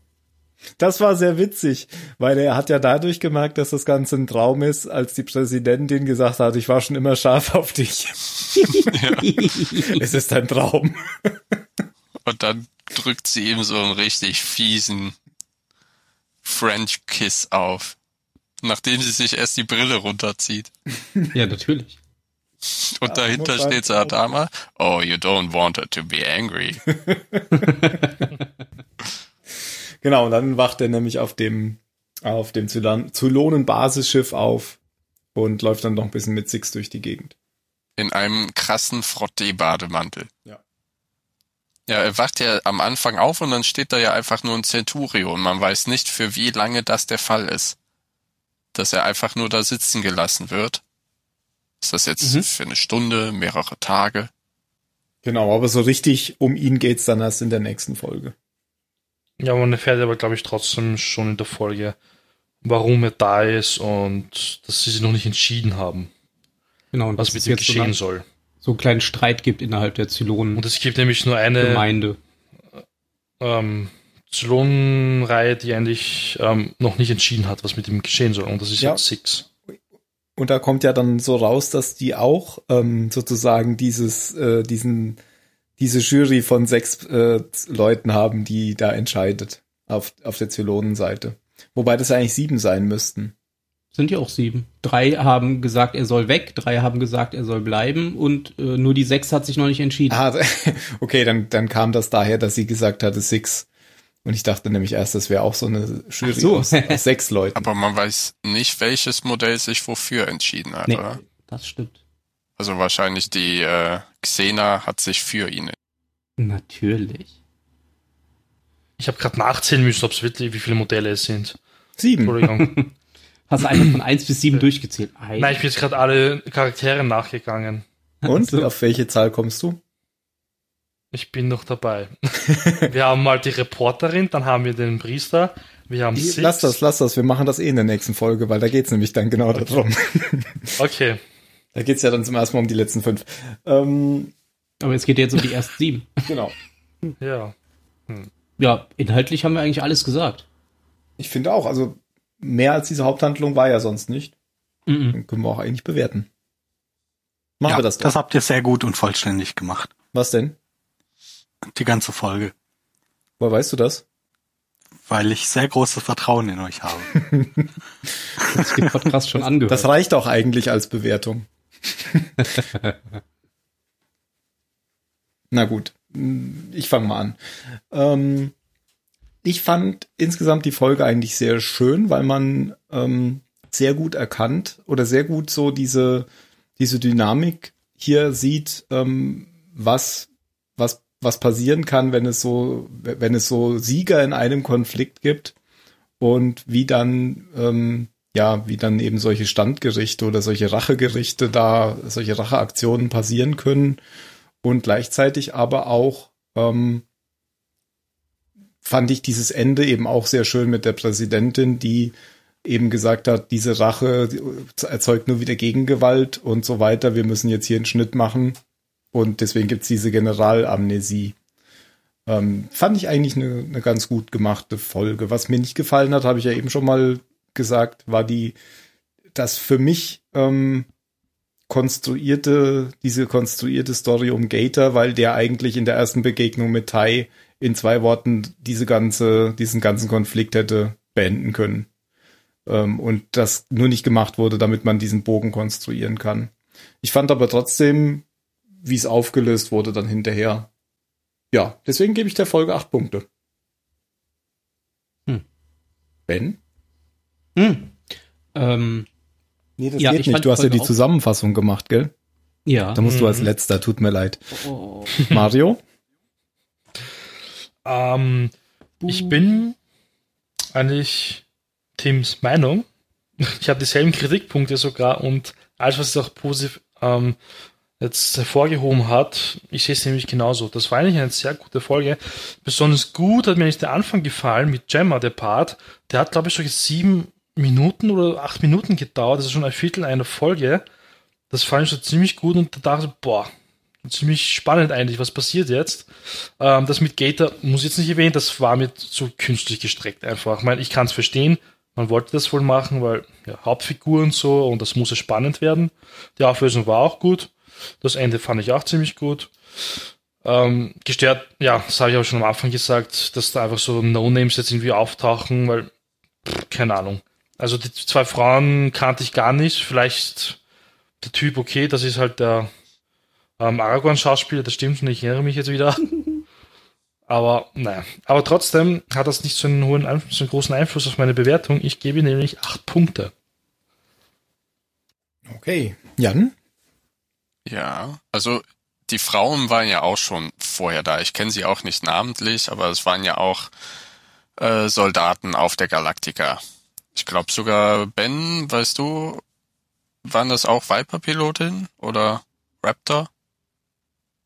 Das war sehr witzig, weil er hat ja dadurch gemerkt, dass das Ganze ein Traum ist, als die Präsidentin gesagt hat, ich war schon immer scharf auf dich. es ist ein Traum. Und dann drückt sie ihm so einen richtig fiesen French Kiss auf. Nachdem sie sich erst die Brille runterzieht. ja, natürlich. Und Ja, dahinter steht Sadama. Oh, you don't want her to be angry. Genau, und dann wacht er nämlich auf dem, auf dem Zylonen-Basisschiff auf und läuft dann noch ein bisschen mit Six durch die Gegend. In einem krassen Frottee-Bademantel. Ja. Ja, er wacht ja am Anfang auf und dann steht da ja einfach nur ein Centurion. Man weiß nicht, für wie lange das der Fall ist. Dass er einfach nur da sitzen gelassen wird. Ist das jetzt Mhm. für eine Stunde, mehrere Tage? Genau, aber so richtig um ihn geht's dann erst in der nächsten Folge. Ja, man erfährt aber, glaube ich, trotzdem schon in der Folge, warum er da ist und dass sie sich noch nicht entschieden haben, Genau, und was mit ihm so, geschehen eine, soll. so einen kleinen Streit gibt innerhalb der Zylonen-Gemeinde. Und es gibt nämlich nur eine ähm, Zylonenreihe, die eigentlich ähm, noch nicht entschieden hat, was mit ihm geschehen soll. Und das ist Ja. jetzt Six. Und da kommt ja dann so raus, dass die auch ähm, sozusagen dieses, äh, diesen, diese Jury von sechs äh, Leuten haben, die da entscheidet auf, auf der Zylonenseite. Wobei das eigentlich sieben sein müssten. Sind ja auch sieben. Drei haben gesagt, er soll weg, drei haben gesagt, er soll bleiben und äh, nur die sechs hat sich noch nicht entschieden. Ah, okay, dann, dann kam das daher, dass sie gesagt hatte Six. Und ich dachte nämlich erst, das wäre auch so eine Jury so. aus, aus sechs Leuten. Aber man weiß nicht, welches Modell sich wofür entschieden hat, nee, oder? das stimmt. Also wahrscheinlich die äh, Xena hat sich für ihn. Natürlich. Ich habe gerade nachzählen müssen, ob es wirklich, wie viele Modelle es sind. Sieben. Hast du einfach von eins bis sieben durchgezählt? Eins. Nein, ich bin jetzt gerade alle Charaktere nachgegangen. Und So. auf welche Zahl kommst du? Ich bin noch dabei. wir haben mal die Reporterin, dann haben wir den Priester, wir haben Six. Lass das, lass das. Wir machen das eh in der nächsten Folge, weil da geht's nämlich dann genau darum. Okay. Da geht's ja dann zum ersten Mal um die letzten fünf. Ähm, Aber es geht jetzt um die ersten sieben. genau. Ja. Ja, inhaltlich haben wir eigentlich alles gesagt. Ich finde auch, also mehr als diese Haupthandlung war ja sonst nicht. Mhm. Dann können wir auch eigentlich bewerten. Machen ja, wir das doch. das habt ihr sehr gut und vollständig gemacht. Was denn? Die ganze Folge. Woher weißt du das? Weil ich sehr großes Vertrauen in euch habe. Hat sich den Podcast schon angehört. Das reicht auch eigentlich als Bewertung. Na gut, ich fange mal an. Ähm, ich fand insgesamt die Folge eigentlich sehr schön, weil man ähm, sehr gut erkannt oder sehr gut so diese, diese Dynamik hier sieht, ähm, was, was, was passieren kann, wenn es so, wenn es so Sieger in einem Konflikt gibt und wie dann, ähm, ja, wie dann eben solche Standgerichte oder solche Rachegerichte da, solche Racheaktionen passieren können und gleichzeitig aber auch ähm, fand ich dieses Ende eben auch sehr schön mit der Präsidentin, die eben gesagt hat, diese Rache erzeugt nur wieder Gegengewalt und so weiter. Wir müssen jetzt hier einen Schnitt machen. Und deswegen gibt's diese Generalamnesie. Ähm, fand ich eigentlich eine, eine ganz gut gemachte Folge. Was mir nicht gefallen hat, habe ich ja eben schon mal gesagt, war die, das für mich ähm, konstruierte, diese konstruierte Story um Gator, weil der eigentlich in der ersten Begegnung mit Tai in zwei Worten diese ganze, diesen ganzen Konflikt hätte beenden können. Ähm, und das nur nicht gemacht wurde, damit man diesen Bogen konstruieren kann. Ich fand aber trotzdem, wie es aufgelöst wurde dann hinterher. Ja, deswegen gebe ich der Folge acht Punkte. Hm. Ben? Hm. Ähm, Nee, das Ja, geht ich nicht. Du hast ja die Zusammenfassung gemacht, gell? ja. Da musst du als Mhm. letzter, tut mir leid. Oh. Mario? Ähm, ich bin eigentlich Tims Meinung. Ich habe dieselben Kritikpunkte sogar und alles, was es auch positiv ähm, jetzt hervorgehoben hat, ich sehe es nämlich genauso. Das war eigentlich eine sehr gute Folge. Besonders gut hat mir eigentlich der Anfang gefallen mit Gemma, der Part. Der hat, glaube ich, solche sieben Minuten oder acht Minuten gedauert. Das ist schon ein Viertel einer Folge. Das fand ich so ziemlich gut und da dachte ich, boah, ziemlich spannend eigentlich, was passiert jetzt. Ähm, das mit Gator muss ich jetzt nicht erwähnen, das war mir zu künstlich gestreckt einfach. Ich meine, ich kann es verstehen, man wollte das wohl machen, weil ja, Hauptfigur und so und das muss ja spannend werden. Die Auflösung war auch gut. Das Ende fand ich auch ziemlich gut. Ähm, gestört, ja, das habe ich auch schon am Anfang gesagt, dass da einfach so No-Names jetzt irgendwie auftauchen, weil, pff, keine Ahnung. Also die zwei Frauen kannte ich gar nicht. Vielleicht der Typ, okay, das ist halt der ähm, Aragorn-Schauspieler, das stimmt schon, ich erinnere mich jetzt wieder. Aber naja, aber trotzdem hat das nicht so einen hohen Einfluss, so einen großen Einfluss auf meine Bewertung. Ich gebe ihm nämlich acht Punkte. Okay. Jan? Ja, also die Frauen waren ja auch schon vorher da. Ich kenne sie auch nicht namentlich, aber es waren ja auch äh, Soldaten auf der Galactica. Ich glaube sogar Ben, weißt du, waren das auch Viper-Pilotin oder Raptor?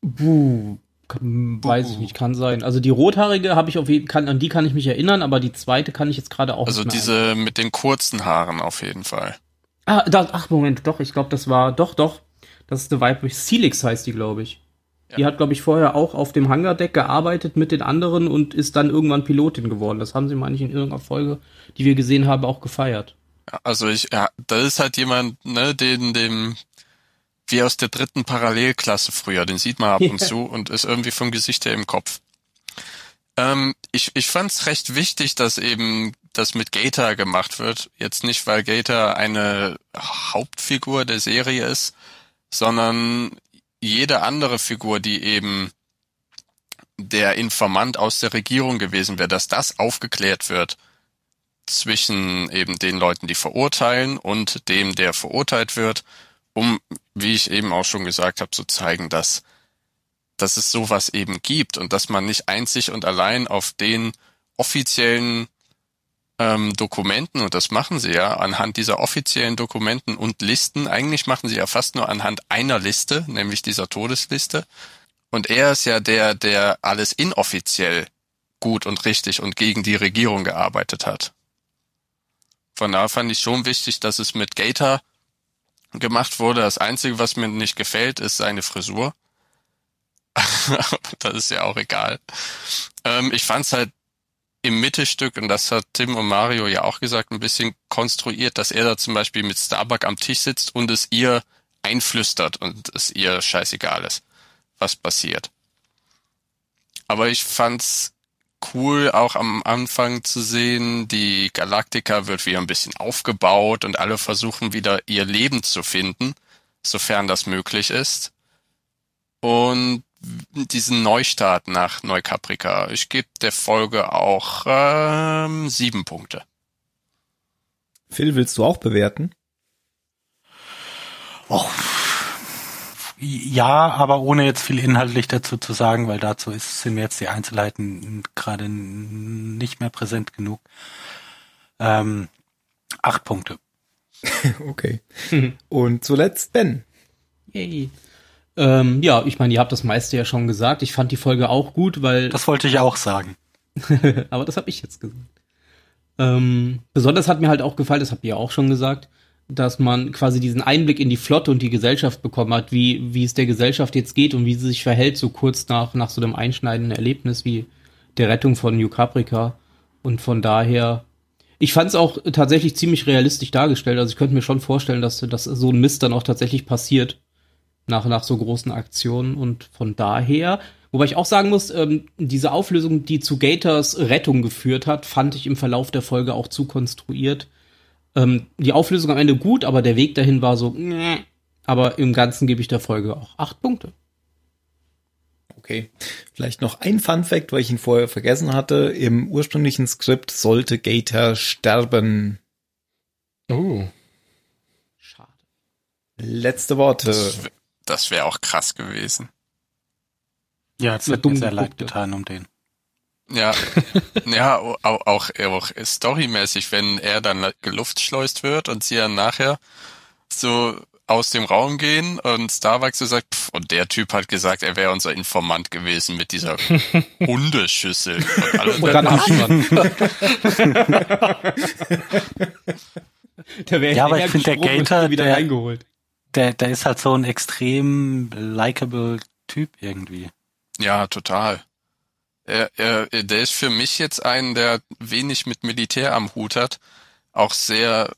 Buh, kann, weiß ich nicht, kann sein. Also die rothaarige habe ich auf jeden kann, an die kann ich mich erinnern, aber die zweite kann ich jetzt gerade auch Also nicht diese mit den kurzen Haaren auf jeden Fall. Ah, da, ach Moment, doch, ich glaube, das war, doch, doch, das ist eine Vibe, Celix heißt die, glaube ich. Die hat, glaube ich, vorher auch auf dem Hangardeck gearbeitet mit den anderen und ist dann irgendwann Pilotin geworden. Das haben sie, meine ich, in irgendeiner Folge, die wir gesehen haben, auch gefeiert. Ja, Also ich, ja, das ist halt jemand, ne, den, dem, wie aus der dritten Parallelklasse früher, den sieht man ab und Ja. zu und ist irgendwie vom Gesicht her im Kopf. Ähm, ich, ich fand's recht wichtig, dass eben das mit Gator gemacht wird. Jetzt nicht, weil Gator eine Hauptfigur der Serie ist, sondern jede andere Figur, die eben der Informant aus der Regierung gewesen wäre, dass das aufgeklärt wird zwischen eben den Leuten, die verurteilen und dem, der verurteilt wird, um, wie ich eben auch schon gesagt habe, zu zeigen, dass, dass es sowas eben gibt und dass man nicht einzig und allein auf den offiziellen ähm, Dokumenten, und das machen sie ja anhand dieser offiziellen Dokumenten und Listen, eigentlich machen sie ja fast nur anhand einer Liste, nämlich dieser Todesliste. Und er ist ja der, der alles inoffiziell gut und richtig und gegen die Regierung gearbeitet hat. Von daher fand ich schon wichtig, dass es mit Gator gemacht wurde. Das Einzige, was mir nicht gefällt, ist seine Frisur. das ist ja auch egal. Ähm, ich fand's halt im Mittelstück, und das hat Tim und Mario ja auch gesagt, ein bisschen konstruiert, dass er da zum Beispiel mit Starbuck am Tisch sitzt und es ihr einflüstert und es ihr scheißegal ist, was passiert. Aber ich fand's cool, auch am Anfang zu sehen, die Galaktika wird wieder ein bisschen aufgebaut und alle versuchen wieder ihr Leben zu finden, sofern das möglich ist. Und diesen Neustart nach Neukaprika. Ich gebe der Folge auch ähm, sieben Punkte. Phil, willst du auch bewerten? Och, ja, aber ohne jetzt viel inhaltlich dazu zu sagen, weil dazu ist, sind mir jetzt die Einzelheiten gerade nicht mehr präsent genug. Ähm, acht Punkte. okay. Und zuletzt Ben. Yay. Ähm, ja, ich meine, ihr habt das meiste ja schon gesagt. Ich fand die Folge auch gut, weil. Das wollte ich auch sagen. aber das habe ich jetzt gesagt. Ähm, besonders hat mir halt auch gefallen, das habt ihr auch schon gesagt, dass man quasi diesen Einblick in die Flotte und die Gesellschaft bekommen hat, wie, wie es der Gesellschaft jetzt geht und wie sie sich verhält, so kurz nach, nach so einem einschneidenden Erlebnis wie der Rettung von New Caprica. Und von daher, ich fand es auch tatsächlich ziemlich realistisch dargestellt. Also ich könnte mir schon vorstellen, dass, dass so ein Mist dann auch tatsächlich passiert nach, nach so großen Aktionen. Und von daher, wobei ich auch sagen muss, ähm, diese Auflösung, die zu Gators Rettung geführt hat, fand ich im Verlauf der Folge auch zu konstruiert. Ähm, die Auflösung am Ende gut, aber der Weg dahin war so, nee. aber im Ganzen gebe ich der Folge auch acht Punkte. Okay. Vielleicht noch ein Fun Fact, weil ich ihn vorher vergessen hatte. Im ursprünglichen Skript sollte Gator sterben. Oh. Schade. Letzte Worte. Das, das wäre auch krass gewesen. Ja, es hat mir sehr leid getan um den. Ja, ja, auch, auch, auch storymäßig, wenn er dann geluftschleust wird und sie dann nachher so aus dem Raum gehen und Starbucks so sagt, pff, und der Typ hat gesagt, er wäre unser Informant gewesen mit dieser Hundeschüssel. Und, alle und dann der wäre ja, aber ich finde der Gator wieder der, reingeholt. Der, der ist halt so ein extrem likable Typ irgendwie. Ja, total. Er, er, der ist für mich jetzt ein, der wenig mit Militär am Hut hat, auch sehr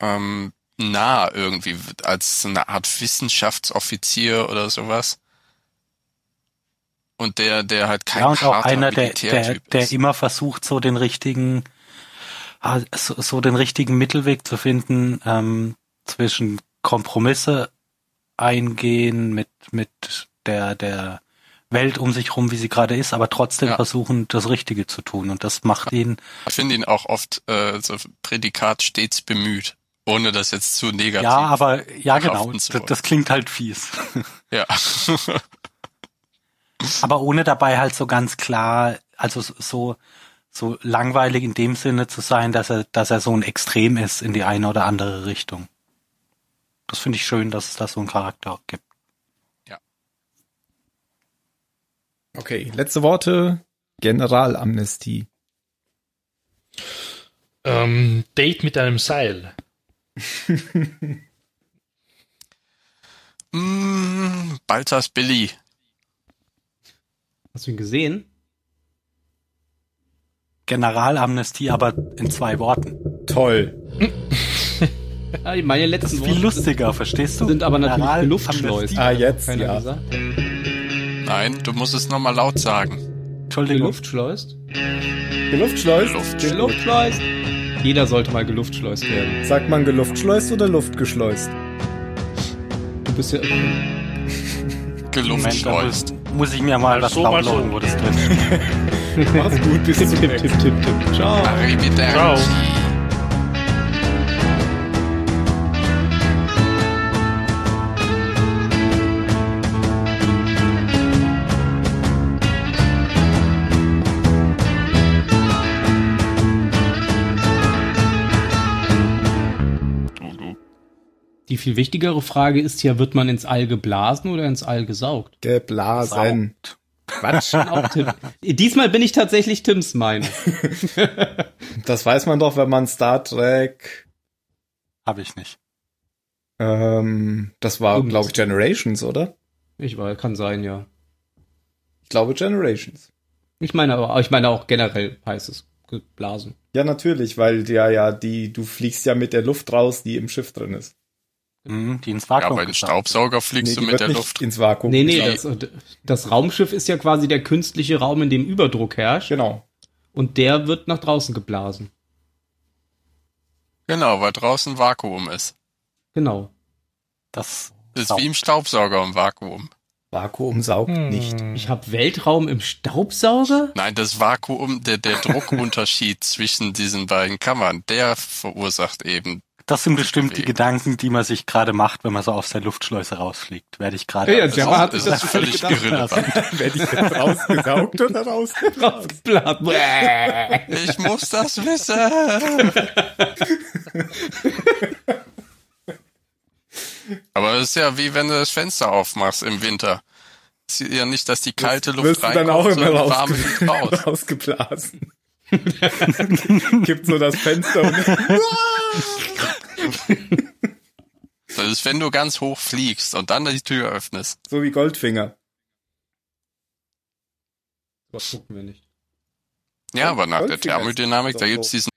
ähm, nah irgendwie, als eine Art Wissenschaftsoffizier oder sowas. Und der, der halt kein Ja, und auch einer, der, der, der immer versucht, so den richtigen, ah, so, so den richtigen Mittelweg zu finden, ähm, zwischen Kompromisse eingehen mit, mit der, der Welt um sich rum, wie sie gerade ist, aber trotzdem Ja. versuchen, das Richtige zu tun. Und das macht ihn, Ich finde ihn auch oft äh, so Prädikat stets bemüht, ohne das jetzt zu negativ. ja, aber, ja, genau, das, das klingt halt fies. Ja. aber ohne dabei halt so ganz klar, also so, so langweilig in dem Sinne zu sein, dass er, dass er so ein Extrem ist in die eine oder andere Richtung. Das finde ich schön, dass es da so einen Charakter gibt. Okay, letzte Worte. Generalamnestie. Ähm, Date mit einem Seil. mm, Balthas Billy. Hast du ihn gesehen? Generalamnestie, aber in zwei Worten. Toll. Ja, meine Das letzten ist viel Worte lustiger, verstehst du? sind aber natürlich Generalamnestie. geluftschleust. Ah, jetzt, ja. gesagt. Nein, du musst es nochmal laut sagen. Entschuldigung. Geluftschleust? Geluftschleust? Luft. Geluftschleust? Jeder sollte mal geluftschleust werden. Sagt man geluftschleust oder luftgeschleust? Du bist ja. Geluftschleust. muss ich mir mal was so, downloaden, wo das drin steht. Mach's gut, bis zum tipp, tipp, tipp, tipp. Ciao. Arrivederci. Ciao. Viel wichtigere Frage ist ja, wird man ins All geblasen oder ins All gesaugt? Geblasen. Quatsch. Diesmal bin ich tatsächlich Tims Meinung. Das weiß man doch, wenn man Star Trek, Habe ich nicht. ähm, das war, glaube ich, Generations, oder? Ich weiß, kann sein, ja. Ich glaube Generations. Ich meine aber, ich meine auch generell heißt es geblasen. Ja, natürlich, weil ja, ja, die, du fliegst ja mit der Luft raus, die im Schiff drin ist. Mhm, die ins Ja, Vakuum bei den. Staubsauger fliegst du die mit der nicht Luft. ins Vakuum. Nee, nee, das, das Raumschiff ist ja quasi der künstliche Raum, in dem Überdruck herrscht. Genau. Und der wird nach draußen geblasen. Genau, weil draußen Vakuum ist. Genau. Das Ist saugt. wie im Staubsauger im Vakuum. Vakuum saugt Hm. nicht. Ich habe Weltraum im Staubsauger? Nein, das Vakuum, der, der Druckunterschied zwischen diesen beiden Kammern, der verursacht eben. Das sind bestimmt die. Gedanken, die man sich gerade macht, wenn man so aus der Luftschleuse rausfliegt. Werde ich gerade. Ja, ja, ist, hat das sich das völlig irrelevant. Werde ich jetzt rausgesaugt oder rausgeblasen? Blatt. Ich muss das wissen. Aber es ist ja wie wenn du das Fenster aufmachst im Winter. Es ist ja nicht, dass die kalte Luft Wirst du reinkommt, dann auch immer sondern rausge warme Luft raus. rausgeblasen. Gibt so das Fenster und Das ist, wenn du ganz hoch fliegst und dann die Tür öffnest. so wie Goldfinger. Was gucken wir nicht. Ja, aber nach der Goldfinger ist Thermodynamik, da gibt's so. diesen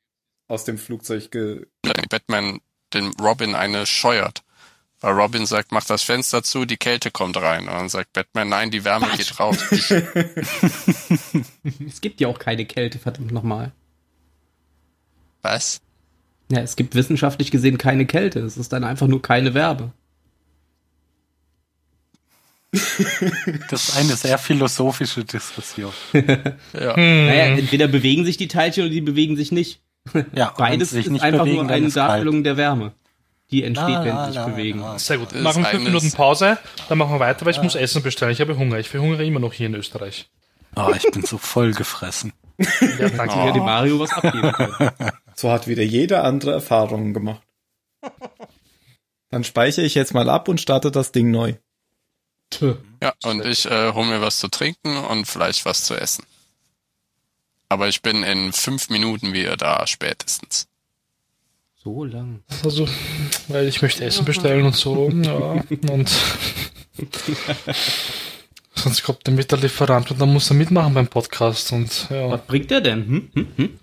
Aus dem Flugzeug ge Batman, den Robin eine scheuert. Weil Robin sagt, mach das Fenster zu, die Kälte kommt rein. Und dann sagt Batman, nein, die Wärme geht raus. Es gibt ja auch keine Kälte, verdammt nochmal. Was? Ja, es gibt wissenschaftlich gesehen keine Kälte. Es ist dann einfach nur keine Wärme. Das ist eine sehr philosophische Diskussion. Ja. Naja, entweder bewegen sich die Teilchen oder die bewegen sich nicht. Ja, wenn Beides sich ist nicht einfach bewegen, nur eine. Darstellung der Wärme. Die entsteht, La, wenn la, sie sich la, bewegen. la. Sehr gut. Das Machen wir fünf Minuten Pause, dann machen wir weiter, weil ich muss Essen bestellen. Ich habe Hunger. Ich verhungere immer noch hier in Österreich. Oh, ich bin so voll gefressen. Ja, danke. Ja, dem Mario was abgeben können. So hat wieder jeder andere Erfahrungen gemacht. Dann speichere ich jetzt mal ab und starte das Ding neu. Tö. Ja, und ich äh, hole mir was zu trinken und vielleicht was zu essen. Aber ich bin in fünf Minuten wieder da, spätestens. So lang. Also, weil ich möchte Essen bestellen und so. Ja, und sonst kommt der mit der Lieferant und dann muss er mitmachen beim Podcast. Und ja, Was bringt der denn? Hm? Hm? Hm?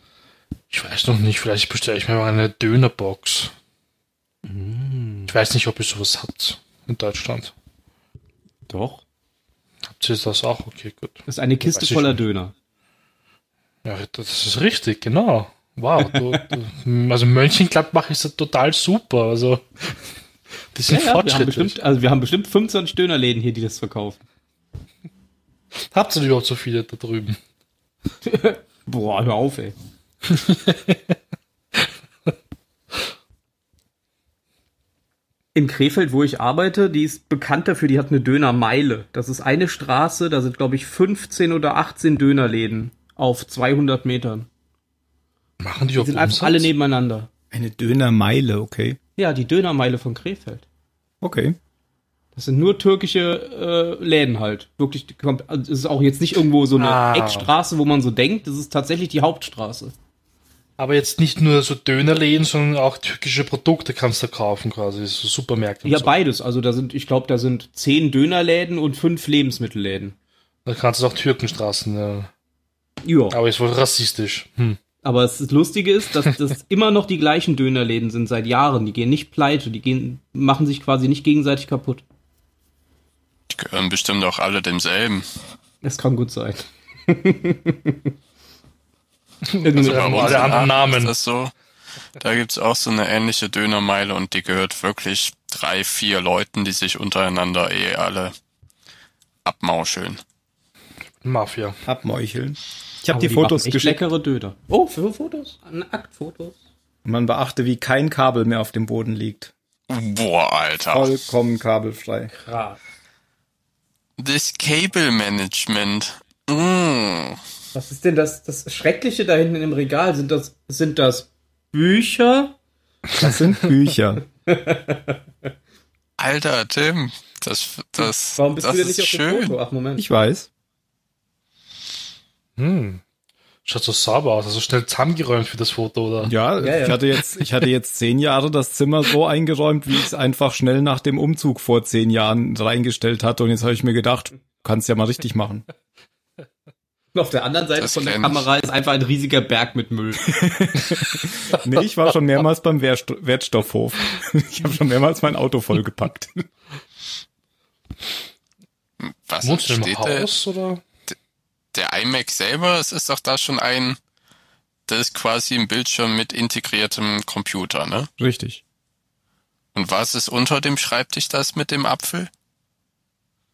Ich weiß noch nicht, vielleicht bestelle ich mir mal eine Dönerbox. Ich weiß nicht, ob ihr sowas habt in Deutschland. Doch. Habt ihr das auch? Okay, gut. Das ist eine Kiste voller. Döner. Ja, das ist richtig, genau. Wow, du, du, also Mönchengladbach ist total super. Also, die sind Ja, ja, wir haben fortschrittlich. bestimmt, also wir haben bestimmt 25 Dönerläden hier, die das verkaufen. Habt ihr überhaupt so viele da drüben? Boah, hör auf, ey. In Krefeld, wo ich arbeite, die ist bekannt dafür, die hat eine Dönermeile. Das ist eine Straße, da sind, glaube ich, 15 oder 18 Dönerläden auf 200 Metern. Machen die Die überhaupt sind einfach Umsatz? alle nebeneinander. Eine Dönermeile, okay. Ja, die Dönermeile von Krefeld. Okay. Das sind nur türkische äh, Läden halt. Wirklich, also es ist auch jetzt nicht irgendwo so eine Ah. Eckstraße, wo man so denkt. Das ist tatsächlich die Hauptstraße. Aber jetzt nicht nur so Dönerläden, sondern auch türkische Produkte kannst du kaufen quasi. So Supermärkte. und Ja, so. beides. Also da sind, ich glaube, da sind zehn Dönerläden und fünf Lebensmittelläden. Da kannst du auch Türkenstraßen. Ja. Ja. Aber ist wohl rassistisch. Hm. Aber das Lustige ist, dass das immer noch die gleichen Dönerläden sind seit Jahren. Die gehen nicht pleite, die gehen, machen sich quasi nicht gegenseitig kaputt. Die gehören bestimmt auch alle demselben. Das kann gut sein. Also Irgendwie- wir haben Bei uns in anderen Namen. Ist das so? Da gibt's auch so eine ähnliche Dönermeile und die gehört wirklich drei, vier Leuten, die sich untereinander eh alle abmauscheln. Mafia. Abmeucheln. Ich habe Aber die Fotos echt geschickt. leckere Döner. Oh, für Fotos? Aktfotos? Man beachte, wie kein Kabel mehr auf dem Boden liegt. Boah, Alter. Vollkommen kabelfrei. Krass. Das Cable Management. Mm. Was ist denn das, das Schreckliche da hinten im Regal? Sind das, sind das Bücher? Das sind Bücher. Alter, Tim, das, das, Warum bist das du denn ist nicht auf schön. dem Foto? Ach, Moment. Ich weiß. Hm. Schaut so sauber aus, also schnell zusammengeräumt für das Foto, oder? Ja, Ja, ja. ich hatte jetzt, ich hatte jetzt zehn Jahre das Zimmer so eingeräumt, wie ich es einfach schnell nach dem Umzug vor zehn Jahren reingestellt hatte. Und jetzt habe ich mir gedacht, kannst ja mal richtig machen. Und auf der anderen Seite Das von der kenn ich. Kamera ist einfach ein riesiger Berg mit Müll. Nee, ich war schon mehrmals beim Wehrsto Wertstoffhof. Ich habe schon mehrmals mein Auto vollgepackt. Was Wohnst steht da? Haus, oder? Der iMac selber, es ist doch da schon ein, das ist quasi ein Bildschirm mit integriertem Computer, ne? Richtig. Und was ist unter dem Schreibtisch das mit dem Apfel?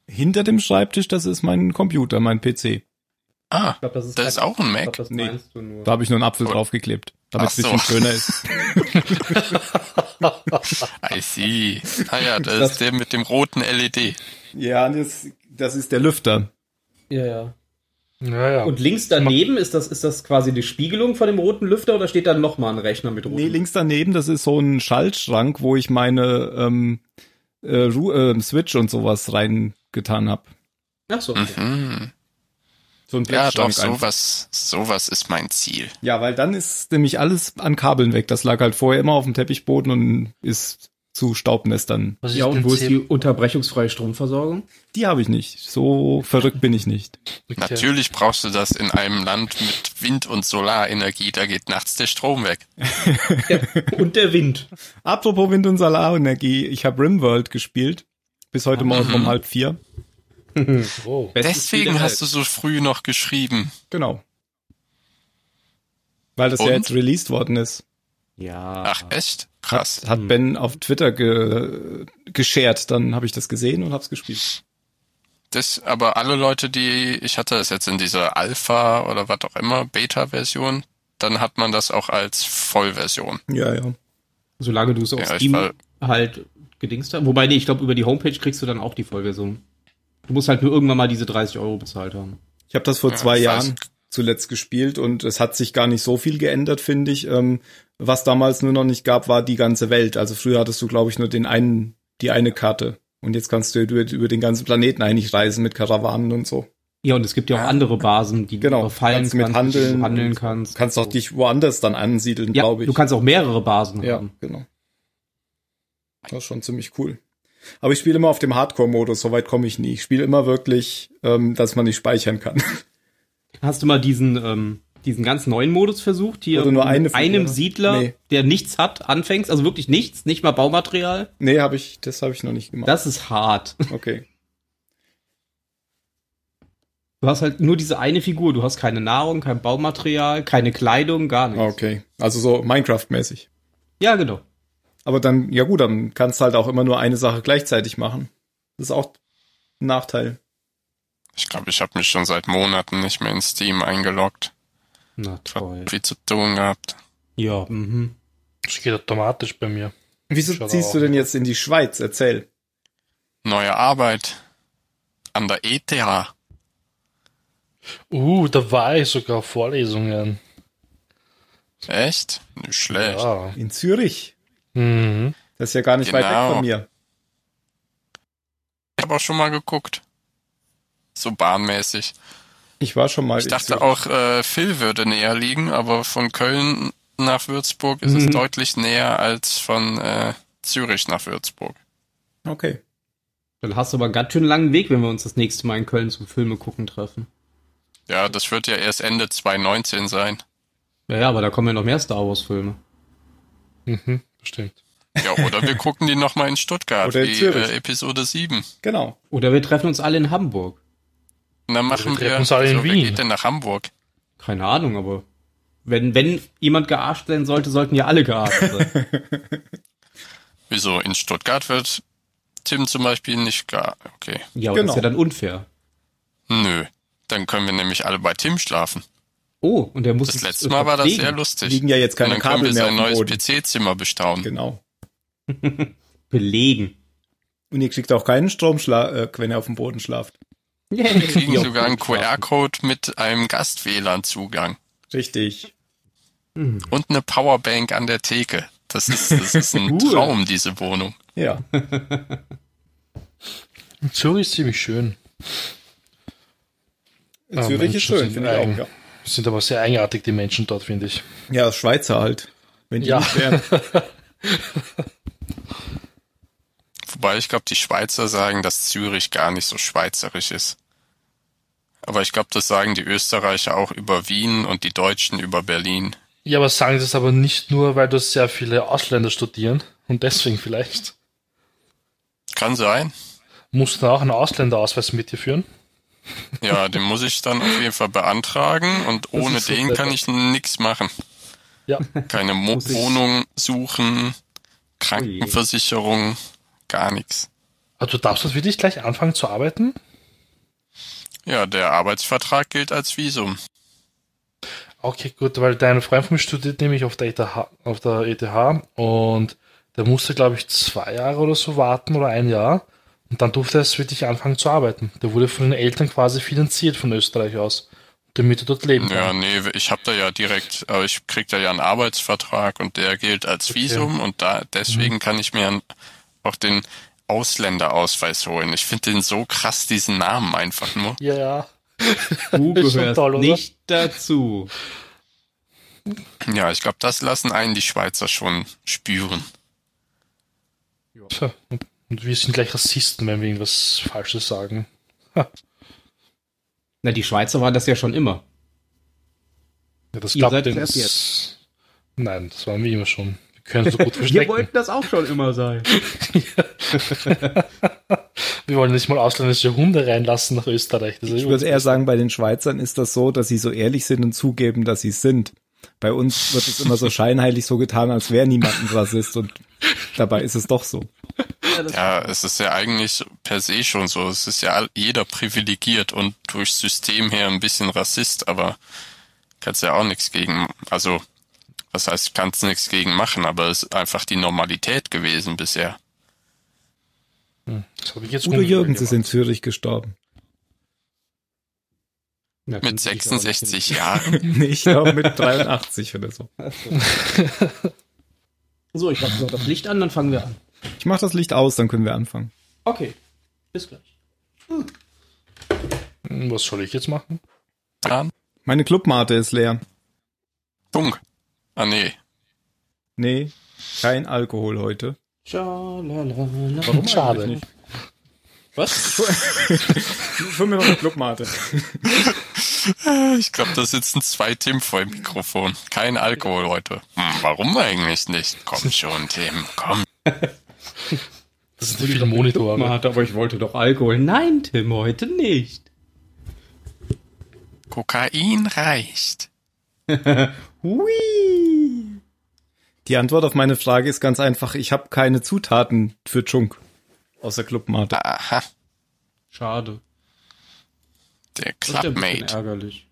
Hinter dem Schreibtisch, das ist mein Computer, mein PC. Ah, Ich glaub, das ist, das ist auch ein ich Mac. glaub, das Nee. meinst du nur. Da habe ich nur einen Apfel Oh. draufgeklebt, damit es ein so. bisschen schöner ist. I see. Ah ja, das, Das- ist der mit dem roten LED. Ja, das, das ist der Lüfter. Ja, ja. Ja, ja. Und links daneben ist das, ist das quasi die Spiegelung von dem roten Lüfter oder steht da nochmal ein Rechner mit rotem? Nee, links daneben, das ist so ein Schaltschrank, wo ich meine ähm, äh, äh, Switch und sowas reingetan habe. Ach so. okay. Mhm. So ein Ja, doch, sowas, sowas ist mein Ziel. Ja, weil dann ist nämlich alles an Kabeln weg. Das lag halt vorher immer auf dem Teppichboden und ist zu Staubnestern. Was ist Ja, und wo ist die unterbrechungsfreie Stromversorgung? Die habe ich nicht. So verrückt bin ich nicht. Okay. Natürlich brauchst du das in einem Land mit Wind- und Solarenergie. Da geht nachts der Strom weg. Und der Wind. Apropos Wind- und Solarenergie, ich habe Rimworld gespielt. Bis heute Morgen um halb vier. Oh. Spiel Deswegen hast du so früh noch geschrieben. Genau. Weil das Und? ja jetzt released worden ist. Ja. Ach, echt? Krass. Hat, hat Ben auf Twitter ge geshared. Dann habe ich das gesehen und hab's gespielt. Das, aber alle Leute, die ich hatte, ist jetzt in dieser Alpha oder was auch immer, Beta-Version, dann hat man das auch als Vollversion. Ja, ja. Solange du es auf Ja, Steam halt gedingst hast. Wobei, nee, ich glaube, über die Homepage kriegst du dann auch die Vollversion. Du musst halt nur irgendwann mal diese 30 Euro bezahlt haben. Ich habe das vor Ja, zwei Jahren weiß. zuletzt gespielt und es hat sich gar nicht so viel geändert, finde ich. Ähm, was damals nur noch nicht gab, war die ganze Welt. Also früher hattest du, glaube ich, nur den einen, die eine Karte. Und jetzt kannst du über, über den ganzen Planeten eigentlich reisen mit Karawanen und so. Ja, und es gibt ja auch andere Basen, die Genau, du überfallen kannst mit kannst, mit denen handeln du handeln kannst. Du kannst auch dich woanders dann ansiedeln, ja, glaube ich. du kannst auch mehrere Basen ja, haben. genau. Das ist schon ziemlich cool. Aber ich spiele immer auf dem Hardcore-Modus, soweit komme ich nie. Ich spiele immer wirklich, ähm, dass man nicht speichern kann. Hast du mal diesen, ähm, diesen ganz neuen Modus versucht, hier Oder nur mit eine einem Siedler, Nee. der nichts hat, anfängst, also wirklich nichts, nicht mal Baumaterial? nee, habe ich, das habe ich noch nicht gemacht. Das ist hart. okay. Du hast halt nur diese eine Figur, du hast keine Nahrung, kein Baumaterial, keine Kleidung, gar nichts. Okay. Also so Minecraft-mäßig. Ja, genau. Aber dann, ja gut, dann kannst du halt auch immer nur eine Sache gleichzeitig machen. Das ist auch ein Nachteil. Ich glaube, ich habe mich schon seit Monaten nicht mehr in Steam eingeloggt. Na Ich hab toll. viel zu tun gehabt. Ja, mhm. Das geht automatisch bei mir. Wieso Schaut ziehst auch. du denn jetzt in die Schweiz? Erzähl. Neue Arbeit. An der ETH. Uh, da war ich sogar Vorlesungen. Echt? Nicht schlecht. Ja. In Zürich. Mhm. Das ist ja gar nicht weit weg Genau. von mir. Ich habe auch schon mal geguckt. So bahnmäßig. Ich war schon mal. Ich dachte auch, äh, Phil würde näher liegen, aber von Köln nach Würzburg ist es Mhm. deutlich näher als von äh, Zürich nach Würzburg. Okay. Dann hast du aber einen ganz schön langen Weg, wenn wir uns das nächste Mal in Köln zum Filme gucken treffen. Ja, das wird ja erst Ende 2019 sein. Ja, ja, aber da kommen ja noch mehr Star Wars Filme. Mhm. Stimmt. Ja, oder wir gucken die nochmal in Stuttgart, Oder in wie Zürich. äh, Episode 7. Genau. Oder wir treffen uns alle in Hamburg. Und dann machen wir treffen wir, uns alle in so, wer Wien. geht denn nach Hamburg? Keine Ahnung, aber wenn, wenn jemand gearscht sein sollte, sollten ja alle gearscht sein. Wieso? In Stuttgart wird Tim zum Beispiel nicht gar, okay. ja, aber das Genau. ist ja dann unfair. Nö. Dann können wir nämlich alle bei Tim schlafen. Oh, und der muss Das letzte Mal war das sehr lustig. Liegen ja jetzt keine Und dann können Kabel wir mehr auf sein neues. PC-Zimmer bestaunen. Genau. belegen. Und ihr kriegt auch keinen Stromschlag, äh, wenn ihr auf dem Boden schlaft. Wir kriegen sogar einen QR-Code mit einem Gast-WLAN-Zugang. Richtig. Und eine Powerbank an der Theke. Das ist, das ist ein Cool. Traum, diese Wohnung. Ja. Zürich ist ziemlich schön. Ja, Zürich ist Menschen schön, finde ich auch. Ja. Sind aber sehr eigenartig, die Menschen dort, finde ich. ja, Schweizer halt. Wenn die Ja. nicht wären. Wobei ich glaube, die Schweizer sagen, dass Zürich gar nicht so schweizerisch ist. Aber ich glaube, das sagen die Österreicher auch über Wien und die Deutschen über Berlin. Ja, aber sagen das aber nicht nur, weil das sehr viele Ausländer studieren und deswegen vielleicht. Kann sein. Musst du dann auch einen Ausländerausweis mit dir führen? Ja, den muss ich dann auf jeden Fall beantragen und ohne ist so den kann ich nichts machen. Ja. Keine Mo Wohnung suchen, Krankenversicherung, gar nichts. Du darfst das wirklich gleich anfangen zu arbeiten? Ja, der Arbeitsvertrag gilt als Visum. Okay, gut, weil dein Freund von mir studiert nämlich auf der ETH, auf der ETH und der musste, glaube ich, zwei Jahre oder so warten oder ein Jahr und dann durfte er es wirklich anfangen zu arbeiten. Der wurde von den Eltern quasi finanziert von Österreich aus, damit er dort leben Ja, kann. nee, ich habe da ja direkt, aber ich krieg da ja einen Arbeitsvertrag und der gilt als Okay. Visum und da deswegen kann ich mir auch den Ausländerausweis holen. Ich finde den so krass, diesen Namen einfach nur. Ja, ja. Du gehörst toll, oder? nicht dazu. Ja, ich glaube, das lassen einen die Schweizer schon spüren. Tja, Und wir sind gleich Rassisten, wenn wir irgendwas Falsches sagen. Na, die Schweizer waren das ja schon immer. Ja, das Ihr klappt seid erst das- Nein, das waren wir immer schon. Wir können so gut Wir verstecken. wollten das auch schon immer sein. Wir wollen nicht mal ausländische Hunde reinlassen nach Österreich. Ich würde eher sagen, bei den Schweizern ist das so, dass sie so ehrlich sind und zugeben, dass sie es sind. Bei uns wird es immer so scheinheilig so getan, als wäre niemand ein Rassist und dabei ist es doch so. Ja, es ist ja eigentlich per se schon so. Es ist ja jeder privilegiert und durchs System her ein bisschen Rassist, aber kannst ja auch nichts gegen, also, was heißt, kannst nichts gegen machen, aber es ist einfach die Normalität gewesen bisher. Das habe ich jetzt Udo Jürgens ist in. Zürich gestorben. Ja, Mit kann sich aber nicht 66 Jahren. Ich glaube mit 83 oder so. So, ich mache noch das Licht an, dann fangen wir an. Ich mache das Licht aus, dann können wir anfangen. Okay. Bis gleich. Hm, Was soll ich jetzt machen? Dann Meine Clubmate ist leer. Funk. Ah, nee. Nee, kein Alkohol heute. Schalalala. Warum Schade. nicht? Was? Für mir noch eine Clubmate. Ich glaube, da sitzen zwei Tim vor dem Mikrofon. Kein Alkohol heute. Hm, warum eigentlich nicht? Komm schon, Tim, komm. Das sind die vielen Monitore. Man hat, aber ich wollte doch Alkohol. Nein, Tim, heute nicht. Kokain reicht. Hui. Die Antwort auf meine Frage ist ganz einfach. Ich habe keine Zutaten für Chunk außer Clubmate. Aha, Schade. der Das ist Clubmate. ärgerlich.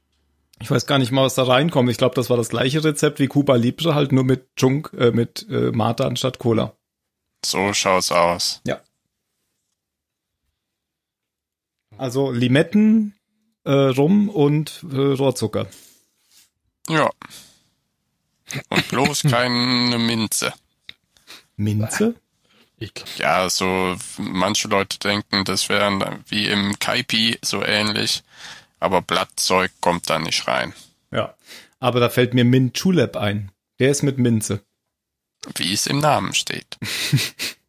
Ich weiß gar nicht mal, was da reinkommt. Ich glaube, das war das gleiche Rezept wie Cuba Libre, halt nur mit Chunk, äh, mit äh, Mate anstatt Cola. So schaut's aus. Ja. Also Limetten, äh, Rum und äh, Rohrzucker. Ja. Und bloß keine Minze. Minze? Ja, so manche Leute denken, das wäre wie im Kaipi so ähnlich, aber Blattzeug kommt da nicht rein. Ja. Aber da fällt mir Mint Julep ein. Der ist mit Minze. Wie es im Namen steht.